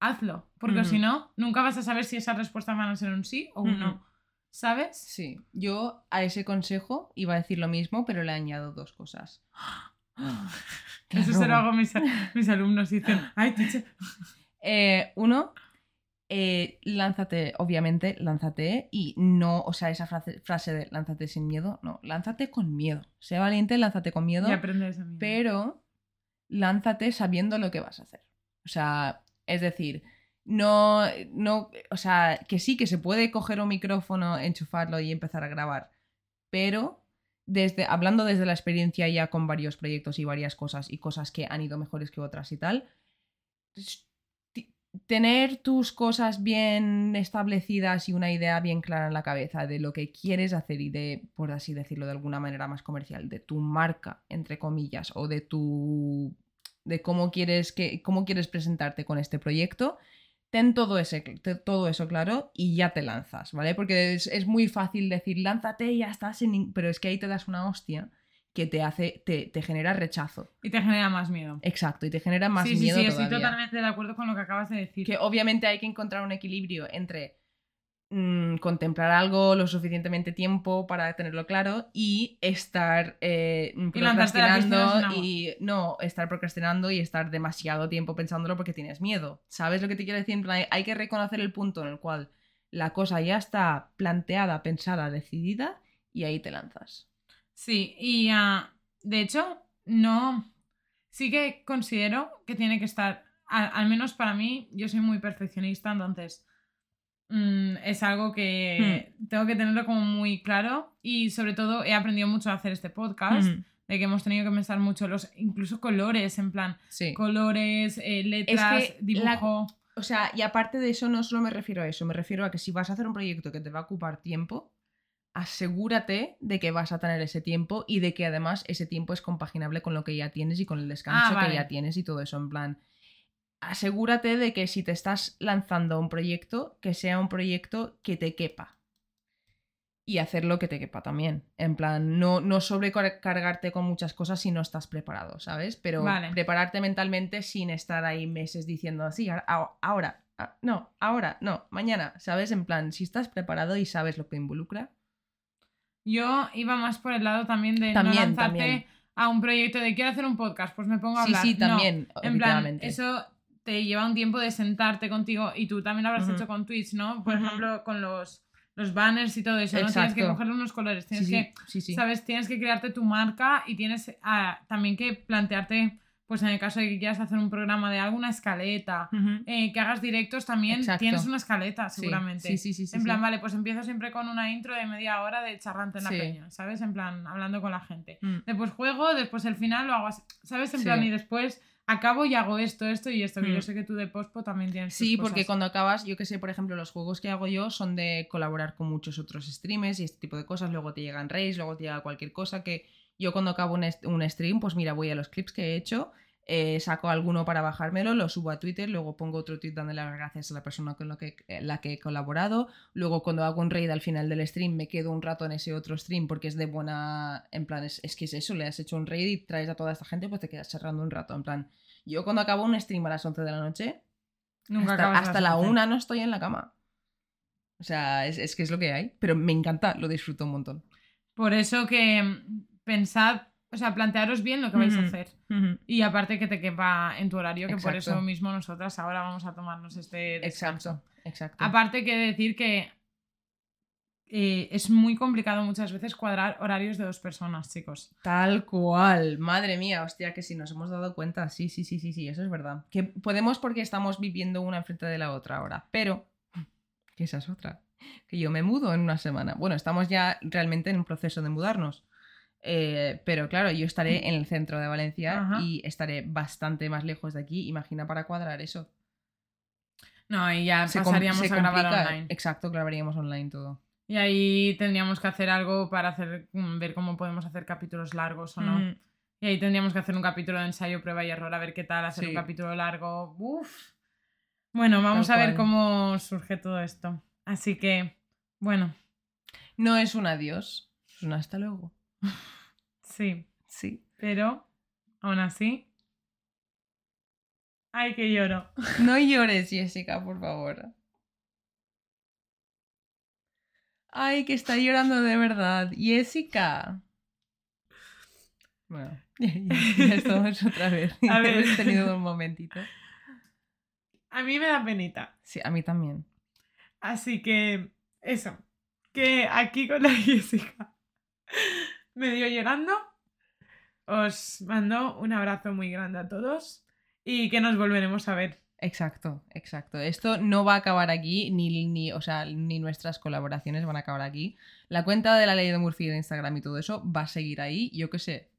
hazlo, porque si no, nunca vas a saber si esas respuestas van a ser un sí o un no. ¿Sabes? Sí, yo a ese consejo iba a decir lo mismo, pero le añado dos cosas. Eso se lo hago a mis, mis alumnos y dicen, ay, teacher". Eh, uno, eh, lánzate, obviamente, lánzate y no, o sea, esa frase, frase de lánzate sin miedo, no, lánzate con miedo. Sea valiente, lánzate con miedo, y aprendes a mí. pero lánzate sabiendo lo que vas a hacer. O sea, es decir, no, no, o sea, que sí, que se puede coger un micrófono, enchufarlo y empezar a grabar, pero desde, hablando desde la experiencia ya con varios proyectos y varias cosas y cosas que han ido mejores que otras y tal, tener tus cosas bien establecidas y una idea bien clara en la cabeza de lo que quieres hacer y de, por así decirlo de alguna manera más comercial, de tu marca, entre comillas, o de tu de cómo quieres que cómo quieres presentarte con este proyecto, ten todo, ese, todo eso claro y ya te lanzas, ¿vale? Porque es, es muy fácil decir, lánzate y ya estás, en, pero es que ahí te das una hostia que te hace, te, te genera rechazo. Y te genera más miedo. Exacto, y te genera más sí, sí, miedo sí, estoy todavía. totalmente de acuerdo con lo que acabas de decir. Que obviamente hay que encontrar un equilibrio entre mm, contemplar algo lo suficientemente tiempo para tenerlo claro y estar eh, Y procrastinando agua. y no, estar procrastinando y estar demasiado tiempo pensándolo porque tienes miedo. ¿Sabes lo que te quiero decir? Hay que reconocer el punto en el cual la cosa ya está planteada, pensada, decidida y ahí te lanzas. Sí, y ah, de hecho, no. Sí que considero que tiene que estar, al, al menos para mí, yo soy muy perfeccionista, entonces mm, es algo que Hmm. tengo que tenerlo como muy claro y sobre todo he aprendido mucho a hacer este podcast, Ujú. de que hemos tenido que pensar mucho los, incluso colores, en plan, Sí. colores, eh, letras, que la- dibujo. O sea, y aparte de eso, no solo me refiero a eso, me refiero a que si vas a hacer un proyecto que te va a ocupar tiempo, asegúrate de que vas a tener ese tiempo y de que además ese tiempo es compaginable con lo que ya tienes y con el descanso Ah, vale. que ya tienes y todo eso. En plan, asegúrate de que si te estás lanzando a un proyecto, que sea un proyecto que te quepa. Y hacer lo que te quepa también. En plan, no, no sobrecargarte con muchas cosas si no estás preparado, ¿sabes? Pero Vale. prepararte mentalmente sin estar ahí meses diciendo, sí, ahora, ahora, ahora, ah, no, ahora, no, mañana, ¿sabes? En plan, si estás preparado y sabes lo que involucra. Yo iba más por el lado también de También, no lanzarte también. a un proyecto de quiero hacer un podcast, pues me pongo a Sí, hablar. sí, No, también, En plan, eso te lleva un tiempo de sentarte contigo y tú también lo habrás hecho con Twitch, ¿no? Por ejemplo, con los, los banners y todo eso, ¿no? Tienes que cogerle unos colores, Sí, tienes sí, que, sí, sí. ¿sabes? Tienes que crearte tu marca y tienes ah, también que plantearte, pues en el caso de que quieras hacer un programa de alguna escaleta, eh, que hagas directos también, Exacto. tienes una escaleta seguramente. Sí, sí, sí, sí, En plan, sí. vale, pues empiezo siempre con una intro de media hora de charrante en la peña, ¿sabes? En plan, hablando con la gente. Mm. Después juego, después el final lo hago así, ¿sabes? En plan, y después acabo y hago esto, esto y esto, que Mm. yo sé que tú de Pospo también tienes. Sí, porque cosas. cuando acabas, yo que sé, por ejemplo, los juegos que hago yo son de colaborar con muchos otros streamers y este tipo de cosas. Luego te llegan raids, luego te llega cualquier cosa que yo cuando acabo un, stream, pues mira, voy a los clips que he hecho, eh, saco alguno para bajármelo, lo subo a Twitter, luego pongo otro tweet dándole las gracias a la persona con lo que, eh, la que he colaborado. Luego cuando hago un raid al final del stream me quedo un rato en ese otro stream porque es de buena... En plan, es, es que es eso, le has hecho un raid y traes a toda esta gente, pues te quedas cerrando un rato. En plan, yo cuando acabo un stream a las 11 de la noche, Nunca hasta, hasta la 11. una no estoy en la cama. O sea, es, es que es lo que hay. Pero me encanta, lo disfruto un montón. Por eso que pensad, o sea, plantearos bien lo que vais a hacer. Y aparte que te quepa en tu horario, que por eso mismo nosotras ahora vamos a tomarnos este descanso. Exacto, exacto. Aparte que decir que eh, es muy complicado muchas veces cuadrar horarios de dos personas, chicos. Tal cual. Madre mía, hostia, que si nos hemos dado cuenta. Sí, sí, sí, sí, sí, eso es verdad. Que podemos porque estamos viviendo una enfrente de la otra ahora. Pero, que esa es otra. Que yo me mudo en una semana. Bueno, estamos ya realmente en un proceso de mudarnos. Eh, pero claro, yo estaré en el centro de Valencia Ajá. y estaré bastante más lejos de aquí. Imagina para cuadrar eso. No, y ya Se pasaríamos se a grabar online. Exacto, grabaríamos online todo. Y ahí tendríamos que hacer algo para hacer, mm, ver cómo podemos hacer capítulos largos o no. Mm, Y ahí tendríamos que hacer un capítulo de ensayo, prueba y error, a ver qué tal, hacer Sí. un capítulo largo. Uf. Bueno, vamos Tal a ver cual. cómo surge todo esto. Así que, bueno, No es un adiós, es un hasta luego. Sí. Sí. Pero, aún así. Ay, que lloro. No llores, Jessica, por favor. Ay, que está llorando de verdad. Jessica. Bueno, ya, ya estamos otra vez. A ver. Hemos tenido un momentito. A mí me da penita. Sí, a mí también. Así que, eso. Que aquí con la Jessica, medio llorando, os mando un abrazo muy grande a todos y que nos volveremos a ver. Exacto, exacto. Esto no va a acabar aquí, ni, ni, o sea, ni nuestras colaboraciones van a acabar aquí. La cuenta de la ley de Murphy de Instagram y todo eso va a seguir ahí. Yo qué sé.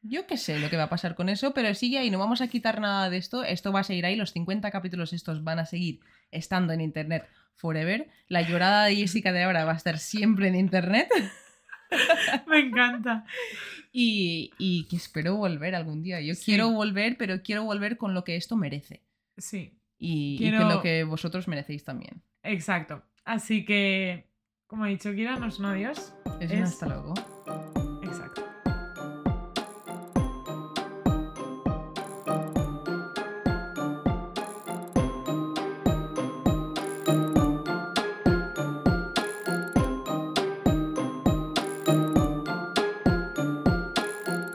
Yo qué sé lo que va a pasar con eso, pero sigue ahí, no vamos a quitar nada de esto. Esto va a seguir ahí. Los 50 capítulos estos van a seguir estando en internet forever. La llorada de Jessica de ahora va a estar siempre en internet. Me encanta. Y, y que espero volver algún día. Yo Sí. quiero volver, pero quiero volver con lo que esto merece. Sí, Y, con lo que vosotros merecéis también. exacto. Así que, como he dicho, Kira, no es un adiós. Es Es- un hasta luego.